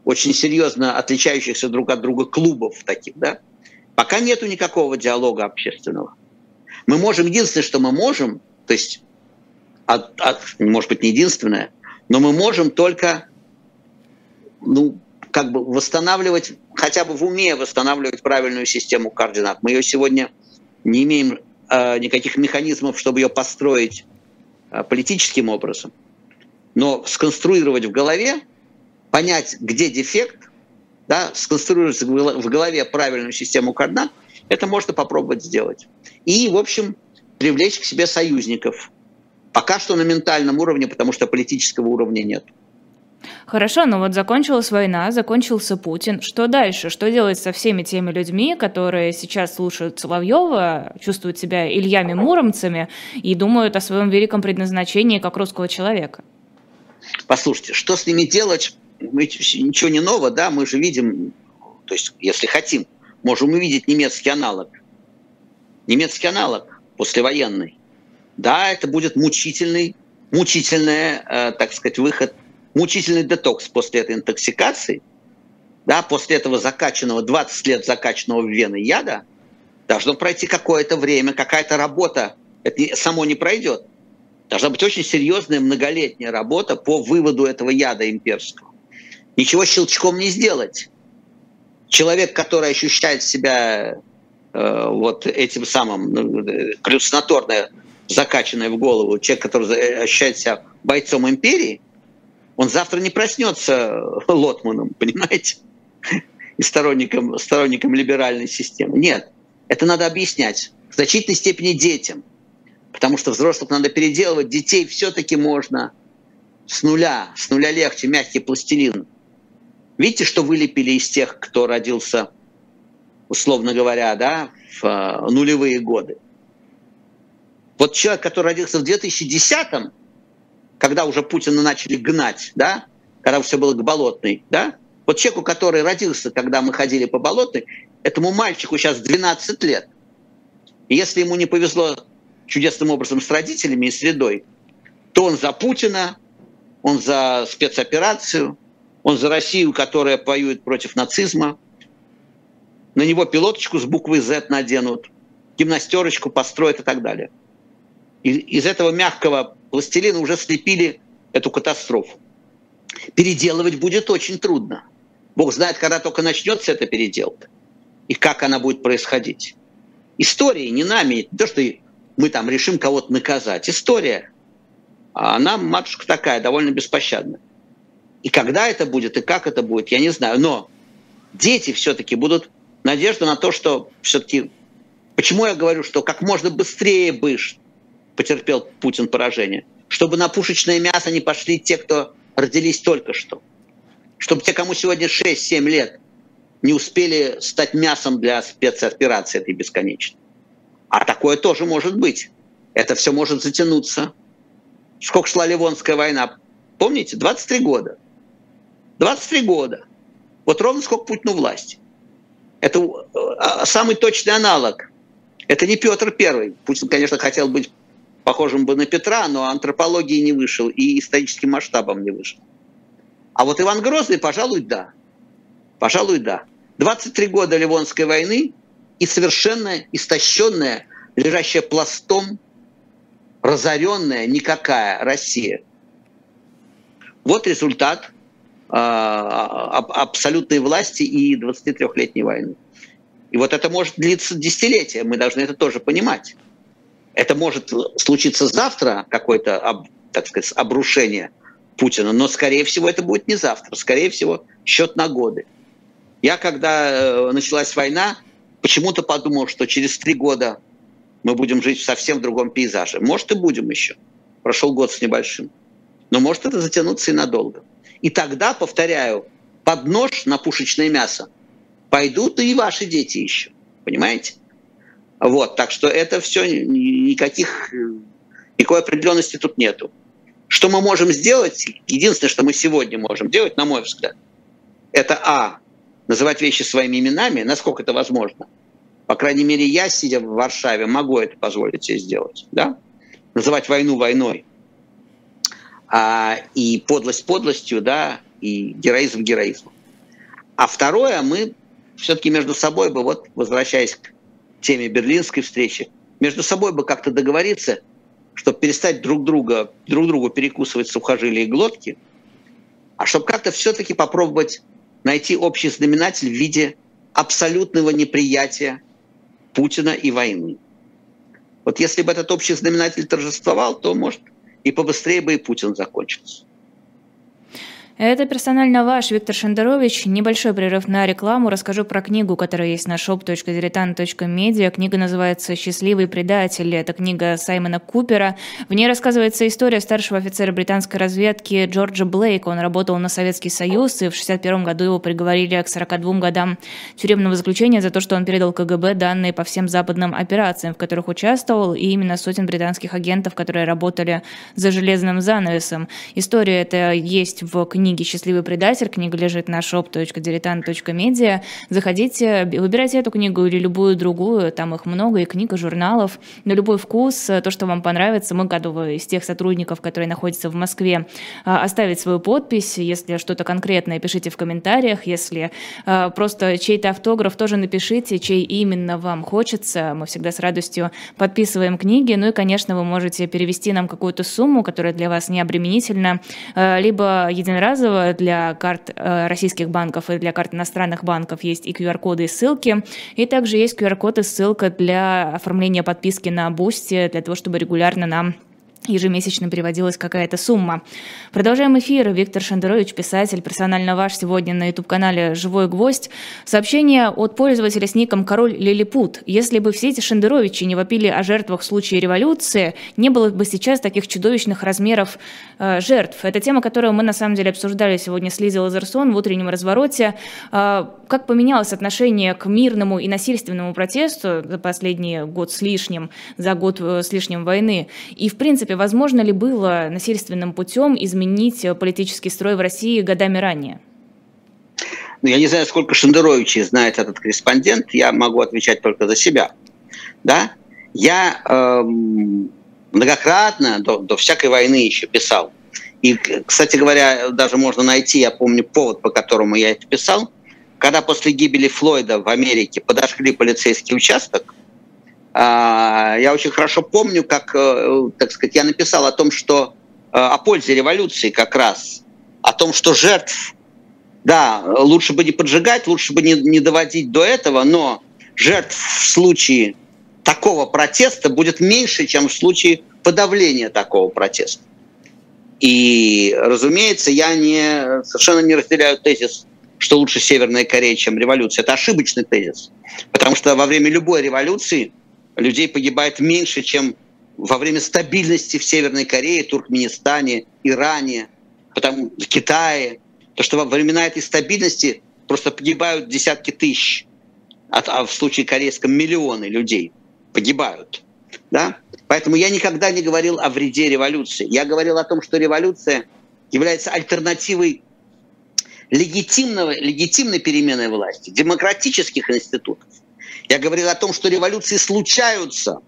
очень серьезно отличающихся друг от друга клубов таких, да, пока нету никакого диалога общественного. Мы можем, единственное, что мы можем, то есть, от, от, может быть, не единственное, но мы можем только, ну, как бы восстанавливать, хотя бы в уме восстанавливать правильную систему координат. Мы ее сегодня не имеем э, никаких механизмов, чтобы ее построить а, политическим образом. Но сконструировать в голове, понять, где дефект, да, сконструировать в голове правильную систему координат, это можно попробовать сделать. И, в общем, привлечь к себе союзников. Пока что на ментальном уровне, потому что политического уровня нет. Хорошо, но вот закончилась война, закончился Путин. Что дальше? Что делать со всеми теми людьми, которые сейчас слушают Соловьева, чувствуют себя Ильями-Муромцами и думают о своем великом предназначении как русского человека? Послушайте, что с ними делать? Мы, ничего не нового, да, мы же видим, то есть, если хотим, можем увидеть немецкий аналог. Немецкий аналог послевоенный. Да, это будет мучительный, мучительный, э, так сказать, выход мучительный детокс после этой интоксикации, да, после этого закачанного, 20 лет закачанного в вены яда, должно пройти какое-то время, какая-то работа. Это само не пройдет. Должна быть очень серьезная многолетняя работа по выводу этого яда имперского. Ничего щелчком не сделать. Человек, который ощущает себя э, вот этим самым ну, галлюцинаторно закачанное в голову, человек, который ощущает себя бойцом империи, он завтра не проснется [LAUGHS] лотманом, понимаете? [LAUGHS] И сторонником, сторонником либеральной системы. Нет, это надо объяснять в значительной степени детям. Потому что взрослых надо переделывать, детей все-таки можно с нуля, с нуля легче, мягкий пластилин. Видите, что вылепили из тех, кто родился, условно говоря, да, в э, нулевые годы? Вот человек, который родился в 2010-м, когда уже Путина начали гнать, да, когда все было к болотной, да, вот человеку, который родился, когда мы ходили по болотной, этому мальчику сейчас 12 лет. И если ему не повезло чудесным образом с родителями и средой, то он за Путина, он за спецоперацию, он за Россию, которая воюет против нацизма. На него пилоточку с буквой Z наденут, гимнастерочку построят и так далее. И из этого мягкого пластилина уже слепили эту катастрофу. Переделывать будет очень трудно. Бог знает, когда только начнется эта переделка и как она будет происходить. История не нами, то, что мы там решим кого-то наказать. История, она, матушка такая, довольно беспощадная. И когда это будет, и как это будет, я не знаю. Но дети все-таки будут надежда на то, что все-таки... Почему я говорю, что как можно быстрее бы потерпел Путин поражение. Чтобы на пушечное мясо не пошли те, кто родились только что. Чтобы те, кому сегодня 6-7 лет, не успели стать мясом для спецоперации этой бесконечной. А такое тоже может быть. Это все может затянуться. Сколько шла Ливонская война? Помните? 23 года. 23 года. Вот ровно сколько Путину власти. Это э, самый точный аналог. Это не Петр Первый. Путин, конечно, хотел быть похожим бы на Петра, но антропологии не вышел и историческим масштабом не вышел. А вот Иван Грозный, пожалуй, да. Пожалуй, да. 23 года Ливонской войны и совершенно истощенная, лежащая пластом, разоренная никакая Россия. Вот результат абсолютной власти и 23-летней войны. И вот это может длиться десятилетия, мы должны это тоже понимать. Это может случиться завтра, какое-то, так сказать, обрушение Путина, но, скорее всего, это будет не завтра. Скорее всего, счет на годы. Я, когда э, началась война, почему-то подумал, что через три года мы будем жить в совсем другом пейзаже. Может, и будем еще. Прошел год с небольшим. Но может это затянуться и надолго. И тогда, повторяю, под нож на пушечное мясо пойдут и ваши дети еще. Понимаете? Вот, так что это все никаких, никакой определенности тут нету. Что мы можем сделать? Единственное, что мы сегодня можем делать, на мой взгляд, это а называть вещи своими именами, насколько это возможно. По крайней мере, я, сидя в Варшаве, могу это позволить себе сделать. Да? Называть войну войной. А, и подлость подлостью, да, и героизм героизмом. А второе, мы все-таки между собой бы, вот возвращаясь к теме берлинской встречи, между собой бы как-то договориться, чтобы перестать друг друга, друг другу перекусывать сухожилия и глотки, а чтобы как-то все-таки попробовать найти общий знаменатель в виде абсолютного неприятия Путина и войны. Вот если бы этот общий знаменатель торжествовал, то, может, и побыстрее бы и Путин закончился. Это персонально ваш, Виктор Шендерович. Небольшой прерыв на рекламу. Расскажу про книгу, которая есть на shop.diletant.media. Книга называется «Счастливый предатель». Это книга Саймона Купера. В ней рассказывается история старшего офицера британской разведки Джорджа Блейка. Он работал на Советский Союз, и в 1961 году его приговорили к 42 годам тюремного заключения за то, что он передал КГБ данные по всем западным операциям, в которых участвовал, и именно сотен британских агентов, которые работали за железным занавесом. История эта есть в книге книги «Счастливый предатель». Книга лежит на shop.diletant.media. Заходите, выбирайте эту книгу или любую другую, там их много, и книга, журналов, на любой вкус, то, что вам понравится. Мы готовы из тех сотрудников, которые находятся в Москве, а, оставить свою подпись. Если что-то конкретное, пишите в комментариях. Если а, просто чей-то автограф, тоже напишите, чей именно вам хочется. Мы всегда с радостью подписываем книги. Ну и, конечно, вы можете перевести нам какую-то сумму, которая для вас не обременительна, либо единоразово разово для карт э, российских банков и для карт иностранных банков есть и QR-коды и ссылки. И также есть QR-код и ссылка для оформления подписки на Boosty, для того, чтобы регулярно нам ежемесячно переводилась какая-то сумма. Продолжаем эфир. Виктор Шендерович, писатель, персонально ваш, сегодня на YouTube-канале «Живой гвоздь». Сообщение от пользователя с ником «Король Лилипут». Если бы все эти Шендеровичи не вопили о жертвах в случае революции, не было бы сейчас таких чудовищных размеров э, жертв. Это тема, которую мы на самом деле обсуждали сегодня с Лизой Лазерсон в утреннем развороте. Э, как поменялось отношение к мирному и насильственному протесту за последний год с лишним, за год э, с лишним войны? И, в принципе, возможно ли было насильственным путем изменить политический строй в России годами ранее? Ну, я не знаю, сколько Шендеровичей знает этот корреспондент, я могу отвечать только за себя. Да? Я эм, многократно до, до всякой войны еще писал. И, кстати говоря, даже можно найти, я помню повод, по которому я это писал, когда после гибели Флойда в Америке подошли полицейский участок, я очень хорошо помню, как, э, так сказать, я написал о том, что э, о пользе революции как раз, о том, что жертв, да, лучше бы не поджигать, лучше бы не, не доводить до этого, но жертв в случае такого протеста будет меньше, чем в случае подавления такого протеста. И, разумеется, я не, совершенно не разделяю тезис, что лучше Северная Корея, чем революция. Это ошибочный тезис. Потому что во время любой революции людей погибает меньше, чем во время стабильности в Северной Корее, Туркменистане, Иране, потому, в Китае. То, что во времена этой стабильности просто погибают десятки тысяч, а, а в случае корейском миллионы людей погибают. Да? Поэтому я никогда не говорил о вреде революции. Я говорил о том, что революция является альтернативой легитимного, легитимной перемены власти, демократических институтов. Я говорил о том, что революции случаются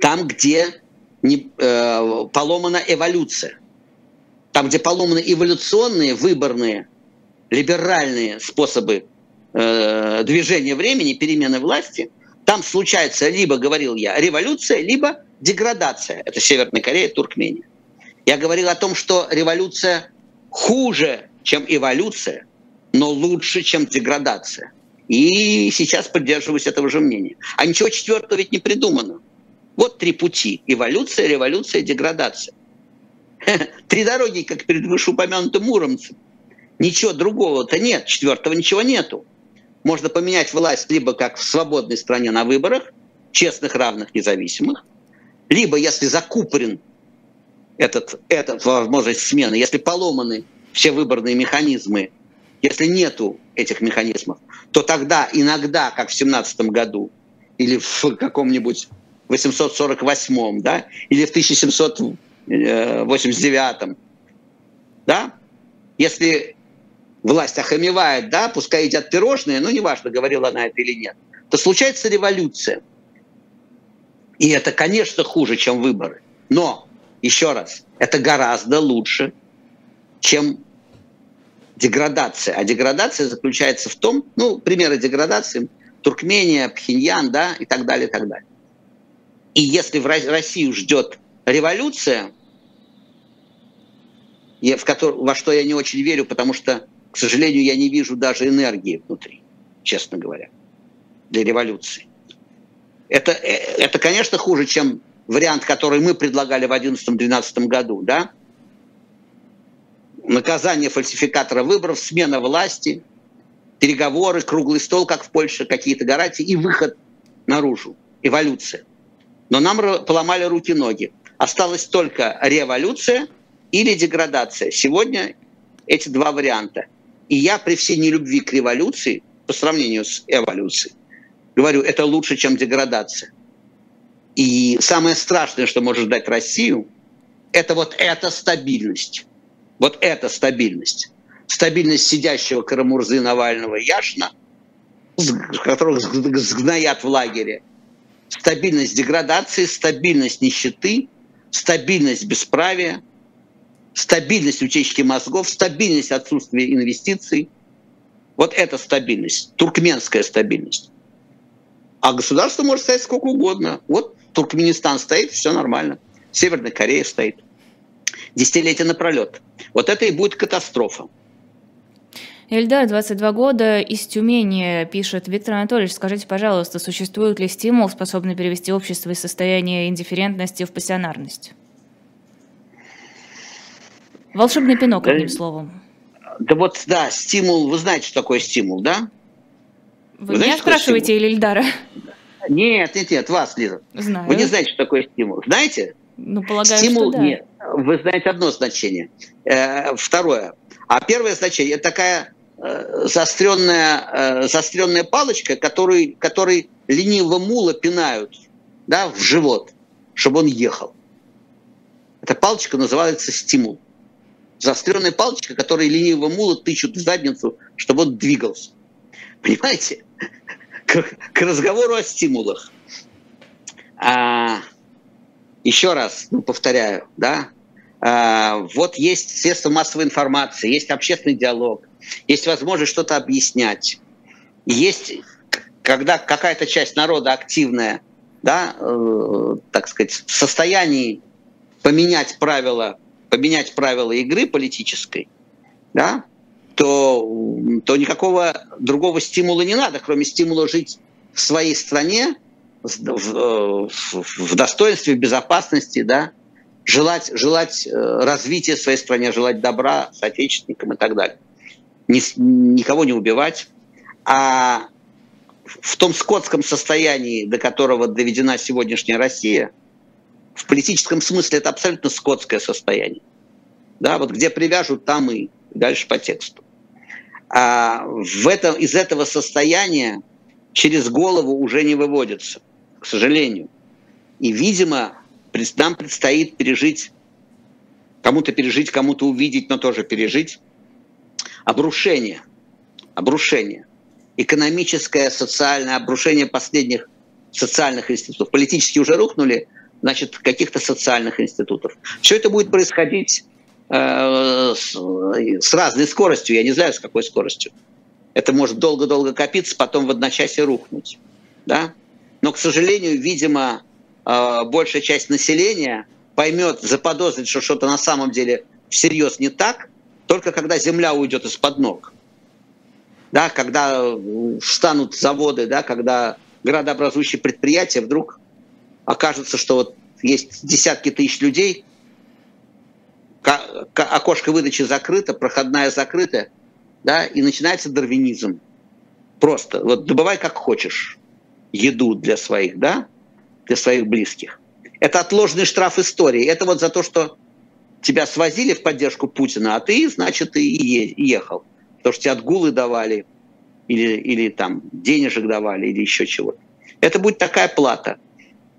там, где не, э, поломана эволюция. Там, где поломаны эволюционные, выборные, либеральные способы э, движения времени, перемены власти, там случается либо, говорил я, революция, либо деградация. Это Северная Корея, Туркмения. Я говорил о том, что революция хуже, чем эволюция, но лучше, чем деградация. И сейчас придерживаюсь этого же мнения. А ничего четвертого ведь не придумано. Вот три пути. Эволюция, революция, деградация. [LAUGHS] Три дороги, как перед вышеупомянутым Муромцем. Ничего другого-то нет, четвертого ничего нету. Можно поменять власть либо как в свободной стране на выборах, честных, равных, независимых, либо если закупорен этот, этот возможность смены, если поломаны все выборные механизмы если нету этих механизмов, то тогда иногда, как в 17 году, или в каком-нибудь 848, да, или в 1789, да, если власть охамевает, да, пускай едят пирожные, ну, неважно, говорила она это или нет, то случается революция. И это, конечно, хуже, чем выборы. Но, еще раз, это гораздо лучше, чем деградация. А деградация заключается в том, ну, примеры деградации, Туркмения, Пхеньян, да, и так далее, и так далее. И если в Россию ждет революция, в который, во что я не очень верю, потому что, к сожалению, я не вижу даже энергии внутри, честно говоря, для революции. Это, э, это конечно, хуже, чем вариант, который мы предлагали в 2011-2012 году, да, наказание фальсификатора выборов, смена власти, переговоры, круглый стол, как в Польше, какие-то гарантии и выход наружу, эволюция. Но нам поломали руки-ноги. Осталась только революция или деградация. Сегодня эти два варианта. И я при всей нелюбви к революции, по сравнению с эволюцией, говорю, это лучше, чем деградация. И самое страшное, что может дать Россию, это вот эта стабильность. Вот эта стабильность. Стабильность сидящего Карамурзы Навального Яшна, которых сгноят в лагере. Стабильность деградации, стабильность нищеты, стабильность бесправия, стабильность утечки мозгов, стабильность отсутствия инвестиций. Вот это стабильность, туркменская стабильность. А государство может стоять сколько угодно. Вот Туркменистан стоит, все нормально. Северная Корея стоит. Десятилетия напролет. Вот это и будет катастрофа. Эльдар, 22 года, из Тюмени, пишет Виктор Анатольевич, скажите, пожалуйста, существует ли стимул, способный перевести общество из состояния индифферентности в пассионарность? Волшебный пинок, одним словом. Да вот, да, стимул, вы знаете, что такое стимул, да? Вы, вы знаете, меня спрашиваете или Ильдара? Нет, нет, нет, вас, Лиза. Знаю. Вы не знаете, что такое стимул. Знаете? Ну, полагаю, стимул, что да. Нет. Вы знаете одно значение. Э, второе. А первое значение – это такая э, заостренная, э, заостренная палочка, которой, которой ленивого мула пинают да, в живот, чтобы он ехал. Эта палочка называется стимул. Заостренная палочка, которой ленивого мула тычут в задницу, чтобы он двигался. Понимаете? К, к разговору о стимулах. А, еще раз ну, повторяю, да, а, вот есть средства массовой информации, есть общественный диалог, есть возможность что-то объяснять, есть, когда какая-то часть народа активная, да, э, так сказать, в состоянии поменять правила, поменять правила игры политической, да, то, то никакого другого стимула не надо, кроме стимула жить в своей стране, в, в, достоинстве, в безопасности, да, желать, желать э, развития своей стране, желать добра соотечественникам и так далее. Ни, никого не убивать. А в том скотском состоянии, до которого доведена сегодняшняя Россия, в политическом смысле это абсолютно скотское состояние. Да, вот где привяжут, там и дальше по тексту. А в этом, из этого состояния через голову уже не выводится, к сожалению. И, видимо, нам предстоит пережить, кому-то пережить, кому-то увидеть, но тоже пережить обрушение. Обрушение. Экономическое, социальное обрушение последних социальных институтов. Политические уже рухнули, значит, каких-то социальных институтов. Все это будет происходить э, с, с разной скоростью, я не знаю, с какой скоростью. Это может долго-долго копиться, потом в одночасье рухнуть. Да? Но, к сожалению, видимо, э, большая часть населения поймет, заподозрит, что что-то на самом деле всерьез не так, только когда земля уйдет из-под ног. Да, когда встанут заводы, да, когда градообразующие предприятия вдруг окажется, что вот есть десятки тысяч людей, окошко выдачи закрыто, проходная закрыта, да, и начинается дарвинизм. Просто вот добывай как хочешь еду для своих, да, для своих близких. Это отложенный штраф истории. Это вот за то, что тебя свозили в поддержку Путина, а ты, значит, и ехал. Потому что тебе отгулы давали, или, или там денежек давали, или еще чего-то. Это будет такая плата.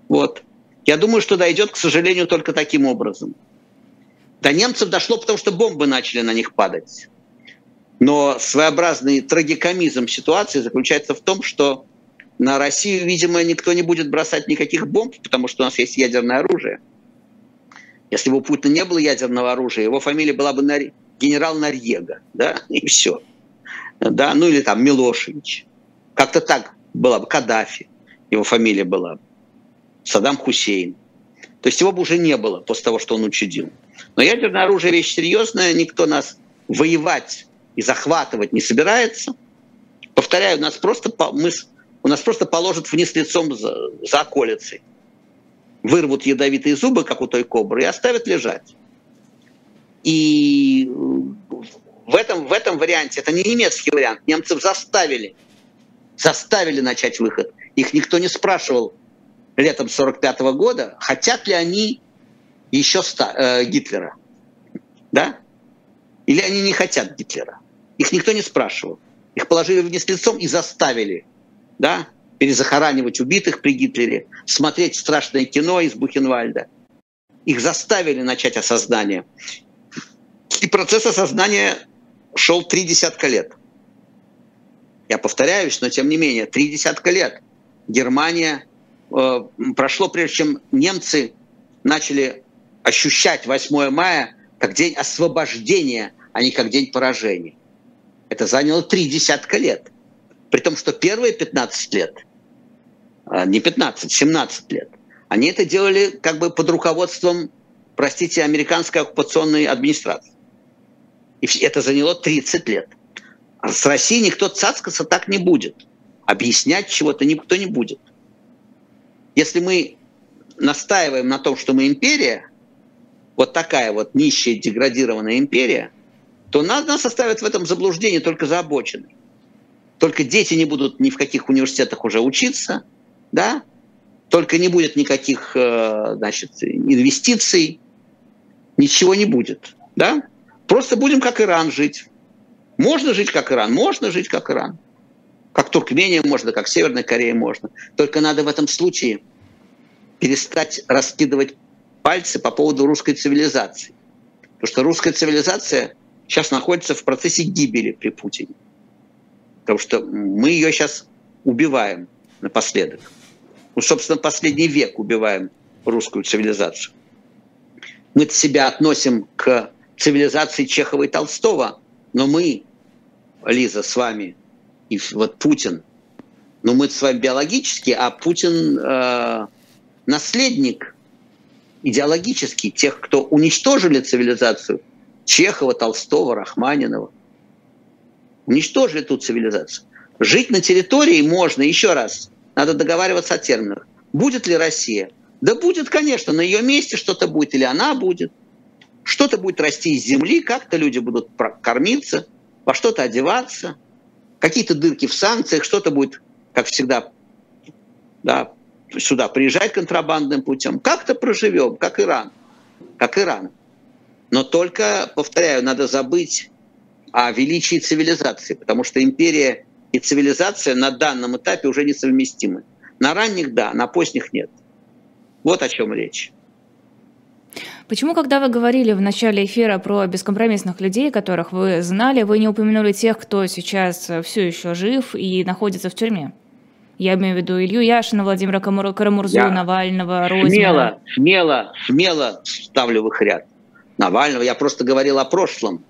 Вот. Я думаю, что дойдет, к сожалению, только таким образом. До немцев дошло, потому что бомбы начали на них падать. Но своеобразный трагикомизм ситуации заключается в том, что на Россию, видимо, никто не будет бросать никаких бомб, потому что у нас есть ядерное оружие. Если бы у Путина не было ядерного оружия, его фамилия была бы Нар... генерал Нарьега, да, [LAUGHS] и все. Да, ну или там Милошевич. Как-то так была бы Каддафи, его фамилия была бы. Саддам Хусейн. То есть его бы уже не было после того, что он учудил. Но ядерное оружие вещь серьезная, никто нас воевать и захватывать не собирается. Повторяю, нас просто, мы, у нас просто положат вниз лицом за, за околицей. вырвут ядовитые зубы, как у той кобры, и оставят лежать. И в этом, в этом варианте, это не немецкий вариант, немцев заставили, заставили начать выход. Их никто не спрашивал летом 45 года, хотят ли они еще ста, э, Гитлера. Да? Или они не хотят Гитлера. Их никто не спрашивал. Их положили вниз лицом и заставили да, перезахоранивать убитых при Гитлере, смотреть страшное кино из Бухенвальда. Их заставили начать осознание. И процесс осознания шел три десятка лет. Я повторяюсь, но тем не менее, три десятка лет. Германия э, прошло, прежде чем немцы начали ощущать 8 мая как день освобождения, а не как день поражения. Это заняло три десятка лет. При том, что первые 15 лет, а, не 15, 17 лет, они это делали как бы под руководством, простите, американской оккупационной администрации. И это заняло 30 лет. А с Россией никто цацкаться так не будет. Объяснять чего-то никто не будет. Если мы настаиваем на том, что мы империя, вот такая вот нищая, деградированная империя, то нас, нас оставят в этом заблуждении только за обочиной. Только дети не будут ни в каких университетах уже учиться, да? Только не будет никаких, э, значит, инвестиций, ничего не будет, да? Просто будем как Иран жить. Можно жить как Иран, можно жить как Иран. Как Туркмения можно, как Северная Корея можно. Только надо в этом случае перестать раскидывать пальцы по поводу русской цивилизации. Потому что русская цивилизация сейчас находится в процессе гибели при Путине. Потому что мы ее сейчас убиваем напоследок. Ну, собственно, последний век убиваем русскую цивилизацию. Мы себя относим к цивилизации Чехова и Толстого, но мы, Лиза, с вами, и вот Путин, но мы с вами биологически, а Путин э, наследник идеологический тех, кто уничтожили цивилизацию Чехова, Толстого, Рахманинова – уничтожили ту цивилизацию. Жить на территории можно, еще раз, надо договариваться о терминах. Будет ли Россия? Да будет, конечно, на ее месте что-то будет, или она будет. Что-то будет расти из земли, как-то люди будут кормиться, во что-то одеваться, какие-то дырки в санкциях, что-то будет, как всегда, да, сюда приезжать контрабандным путем. Как-то проживем, как Иран. Как Иран. Но только, повторяю, надо забыть о величии цивилизации, потому что империя и цивилизация на данном этапе уже несовместимы. На ранних – да, на поздних – нет. Вот о чем речь. Почему, когда вы говорили в начале эфира про бескомпромиссных людей, которых вы знали, вы не упомянули тех, кто сейчас все еще жив и находится в тюрьме? Я имею в виду Илью Яшина, Владимира Карамурзу, Я Навального, Розина. Смело, смело, смело ставлю в их ряд. Навального. Я просто говорил о прошлом.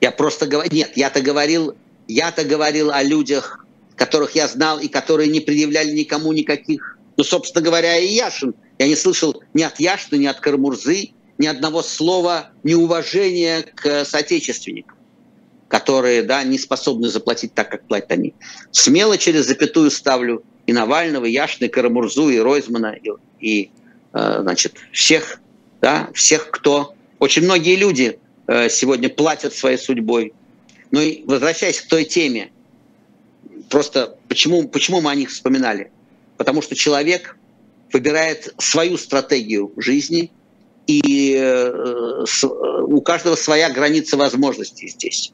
Я просто говорю, нет, я-то говорил, я-то говорил о людях, которых я знал и которые не предъявляли никому никаких, ну, собственно говоря, и Яшин. Я не слышал ни от Яшина, ни от Кармурзы ни одного слова неуважения к соотечественникам, которые да, не способны заплатить так, как платят они. Смело через запятую ставлю и Навального, и Яшина, и Карамурзу, и Ройзмана, и, и э, значит, всех, да, всех, кто... Очень многие люди сегодня платят своей судьбой. Ну и возвращаясь к той теме, просто почему, почему мы о них вспоминали? Потому что человек выбирает свою стратегию жизни, и э, у каждого своя граница возможностей здесь.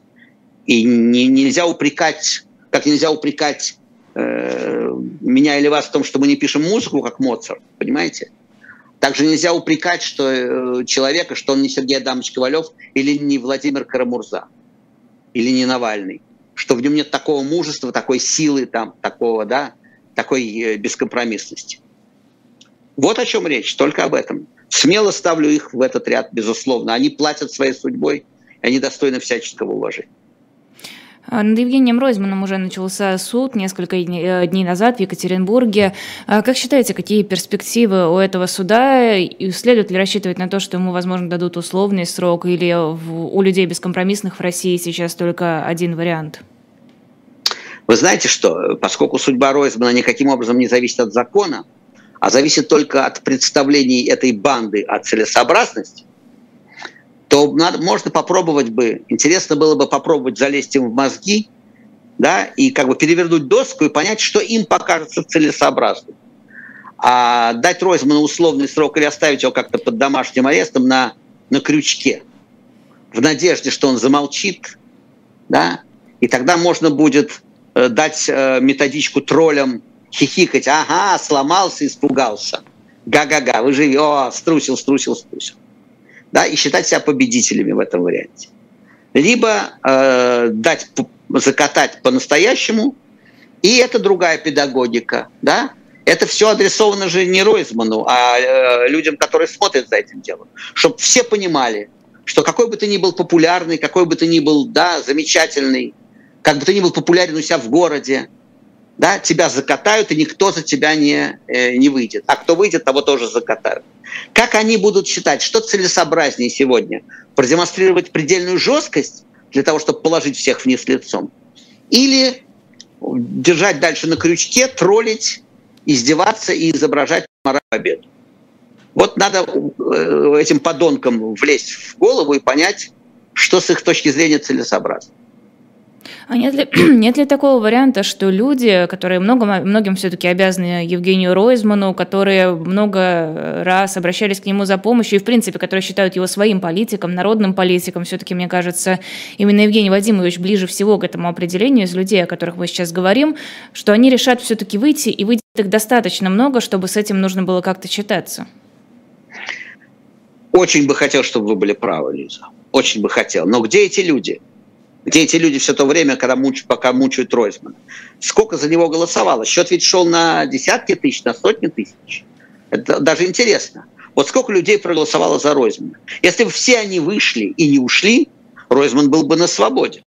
И не, нельзя упрекать, как нельзя упрекать э, меня или вас в том, что мы не пишем музыку, как Моцарт, понимаете? Также нельзя упрекать что, э, человека, что он не Сергей Адамович Ковалев или не Владимир Карамурза, или не Навальный, что в нем нет такого мужества, такой силы, там, такого, да, такой э, бескомпромиссности. Вот о чем речь, только об этом. Смело ставлю их в этот ряд, безусловно. Они платят своей судьбой, они достойны всяческого уважения. А, над Евгением Ройзманом уже начался суд несколько э, дней назад в Екатеринбурге. А как считаете, какие перспективы у этого суда? И следует ли рассчитывать на то, что ему, возможно, дадут условный срок? Или у людей бескомпромиссных в России сейчас только один вариант? Вы знаете что? Поскольку судьба Ройзмана никаким образом не зависит от закона, а зависит только от представлений этой банды о целесообразности, то надо, можно попробовать бы, интересно было бы попробовать залезть им в мозги, да, и как бы перевернуть доску и понять, что им покажется целесообразным. А дать Ройзману условный срок или оставить его как-то под домашним арестом на, на крючке, в надежде, что он замолчит, да, и тогда можно будет э, дать э, методичку троллям хихикать, ага, сломался, испугался, га-га-га, вы живи, о, струсил, струсил, струсил да, и считать себя победителями в этом варианте. Либо э, дать закатать по-настоящему, и это другая педагогика, да, это все адресовано же не Ройзману, а э, людям, которые смотрят за этим делом, чтобы все понимали, что какой бы ты ни был популярный, какой бы ты ни был, да, замечательный, как бы ты ни был популярен у себя в городе, да, тебя закатают, и никто за тебя не, э, не выйдет. А кто выйдет, того тоже закатают. Как они будут считать, что целесообразнее сегодня? Продемонстрировать предельную жесткость для того, чтобы положить всех вниз лицом? Или держать дальше на крючке, троллить, издеваться и изображать мораль победу? Вот надо э, этим подонкам влезть в голову и понять, что с их точки зрения целесообразно. А нет ли, [CLEARS THROAT] нет ли такого варианта, что люди, которые много, многим все-таки обязаны Евгению Ройзману, которые много раз обращались к нему за помощью и, в принципе, которые считают его своим политиком, народным политиком, все-таки, мне кажется, именно Евгений Вадимович ближе всего к этому определению из людей, о которых мы сейчас говорим, что они решат все-таки выйти, и выйти их достаточно много, чтобы с этим нужно было как-то считаться? Очень бы хотел, чтобы вы были правы, Лиза. Очень бы хотел. Но где эти люди? Где эти люди все то время, когда муч, пока мучают Ройзмана? Сколько за него голосовало? Счет ведь шел на десятки тысяч, на сотни тысяч. Это даже интересно. Вот сколько людей проголосовало за Ройзмана? Если бы все они вышли и не ушли, Ройзман был бы на свободе.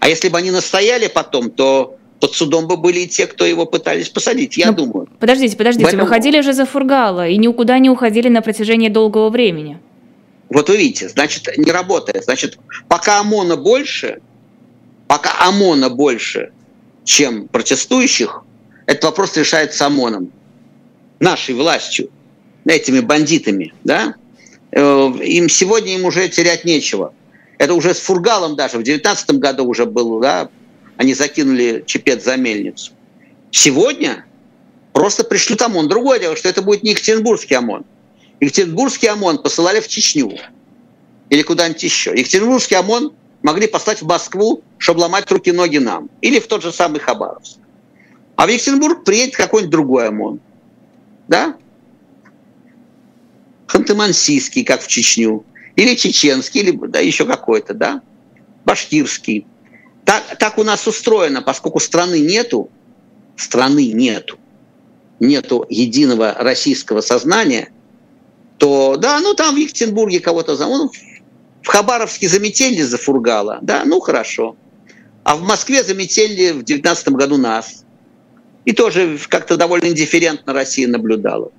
А если бы они настояли потом, то под судом бы были и те, кто его пытались посадить, я Но, ну, думаю. Подождите, подождите, Поэтому... выходили же за Фургала и никуда не уходили на протяжении долгого времени. Вот вы видите, значит, не работает. Значит, пока ОМОНа больше, пока ОМОНа больше, чем протестующих, этот вопрос решается ОМОНом, нашей властью, этими бандитами, да? Э, им сегодня им уже терять нечего. Это уже с Фургалом даже в 19 году уже было, да, они закинули чепец за мельницу. Сегодня просто пришлют ОМОН. Другое дело, что это будет не Екатеринбургский ОМОН. Екатеринбургский ОМОН посылали в Чечню или куда-нибудь еще. Екатеринбургский ОМОН могли послать в Москву, чтобы ломать руки-ноги нам. Или в тот же самый Хабаровск. А в Екатеринбург приедет какой-нибудь другой ОМОН. Да? Ханты-Мансийский, как в Чечню. Или чеченский, или да, еще какой-то, да? Башкирский. Так, так у нас устроено, поскольку страны нету, страны нету, нету единого российского сознания – то да, ну там в Екатеринбурге кого-то зовут, в Хабаровске заметили за Фургала, да, ну хорошо. А в Москве заметили в 19 году нас. И тоже как-то довольно индифферентно Россия наблюдала.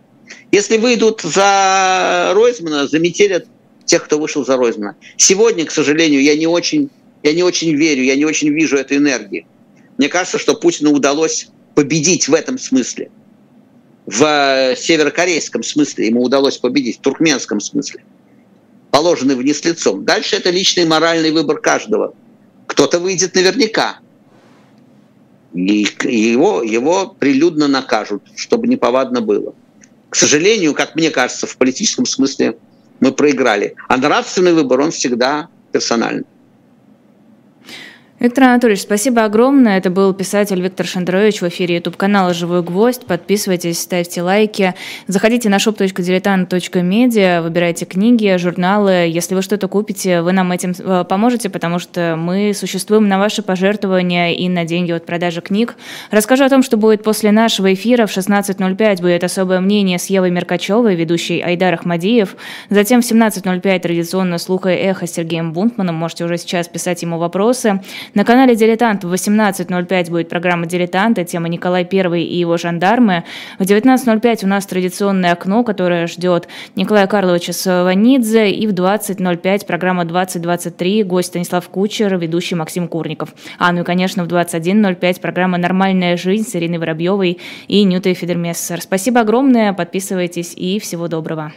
Если выйдут за Ройзмана, заметелят тех, кто вышел за Ройзмана. Сегодня, к сожалению, я не очень, я не очень верю, я не очень вижу этой энергии. Мне кажется, что Путину удалось победить в этом смысле – в северокорейском смысле ему удалось победить, в туркменском смысле, положенный вниз лицом. Дальше это личный моральный выбор каждого. Кто-то выйдет наверняка. И его, его прилюдно накажут, чтобы неповадно было. К сожалению, как мне кажется, в политическом смысле мы проиграли. А нравственный выбор, он всегда персональный. Виктор Анатольевич, спасибо огромное. Это был писатель Виктор Шендерович в эфире YouTube-канала «Живой гвоздь». Подписывайтесь, ставьте лайки. Заходите на shop.diletant.media, выбирайте книги, журналы. Если вы что-то купите, вы нам этим э, поможете, потому что мы существуем на ваши пожертвования и на деньги от продажи книг. Расскажу о том, что будет после нашего эфира. В 16.05 будет особое мнение с Евой Меркачевой, ведущей Айдар Ахмадиев. Затем в 17.05 традиционно слуха и эхо с Сергеем Бунтманом. Можете уже сейчас писать ему вопросы. На канале «Дилетант» в 18.05 будет программа «Дилетанты», тема Николай I и его жандармы. В 19.05 у нас традиционное окно, которое ждет Николая Карловича Саванидзе. И в 20.05 программа «2023», гость Станислав Кучер, ведущий Максим Курников. А, ну и, конечно, в 21.05 программа «Нормальная жизнь» с Ириной Воробьевой и Нютой Федермессер. Спасибо огромное, подписывайтесь и всего доброго.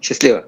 Счастливо.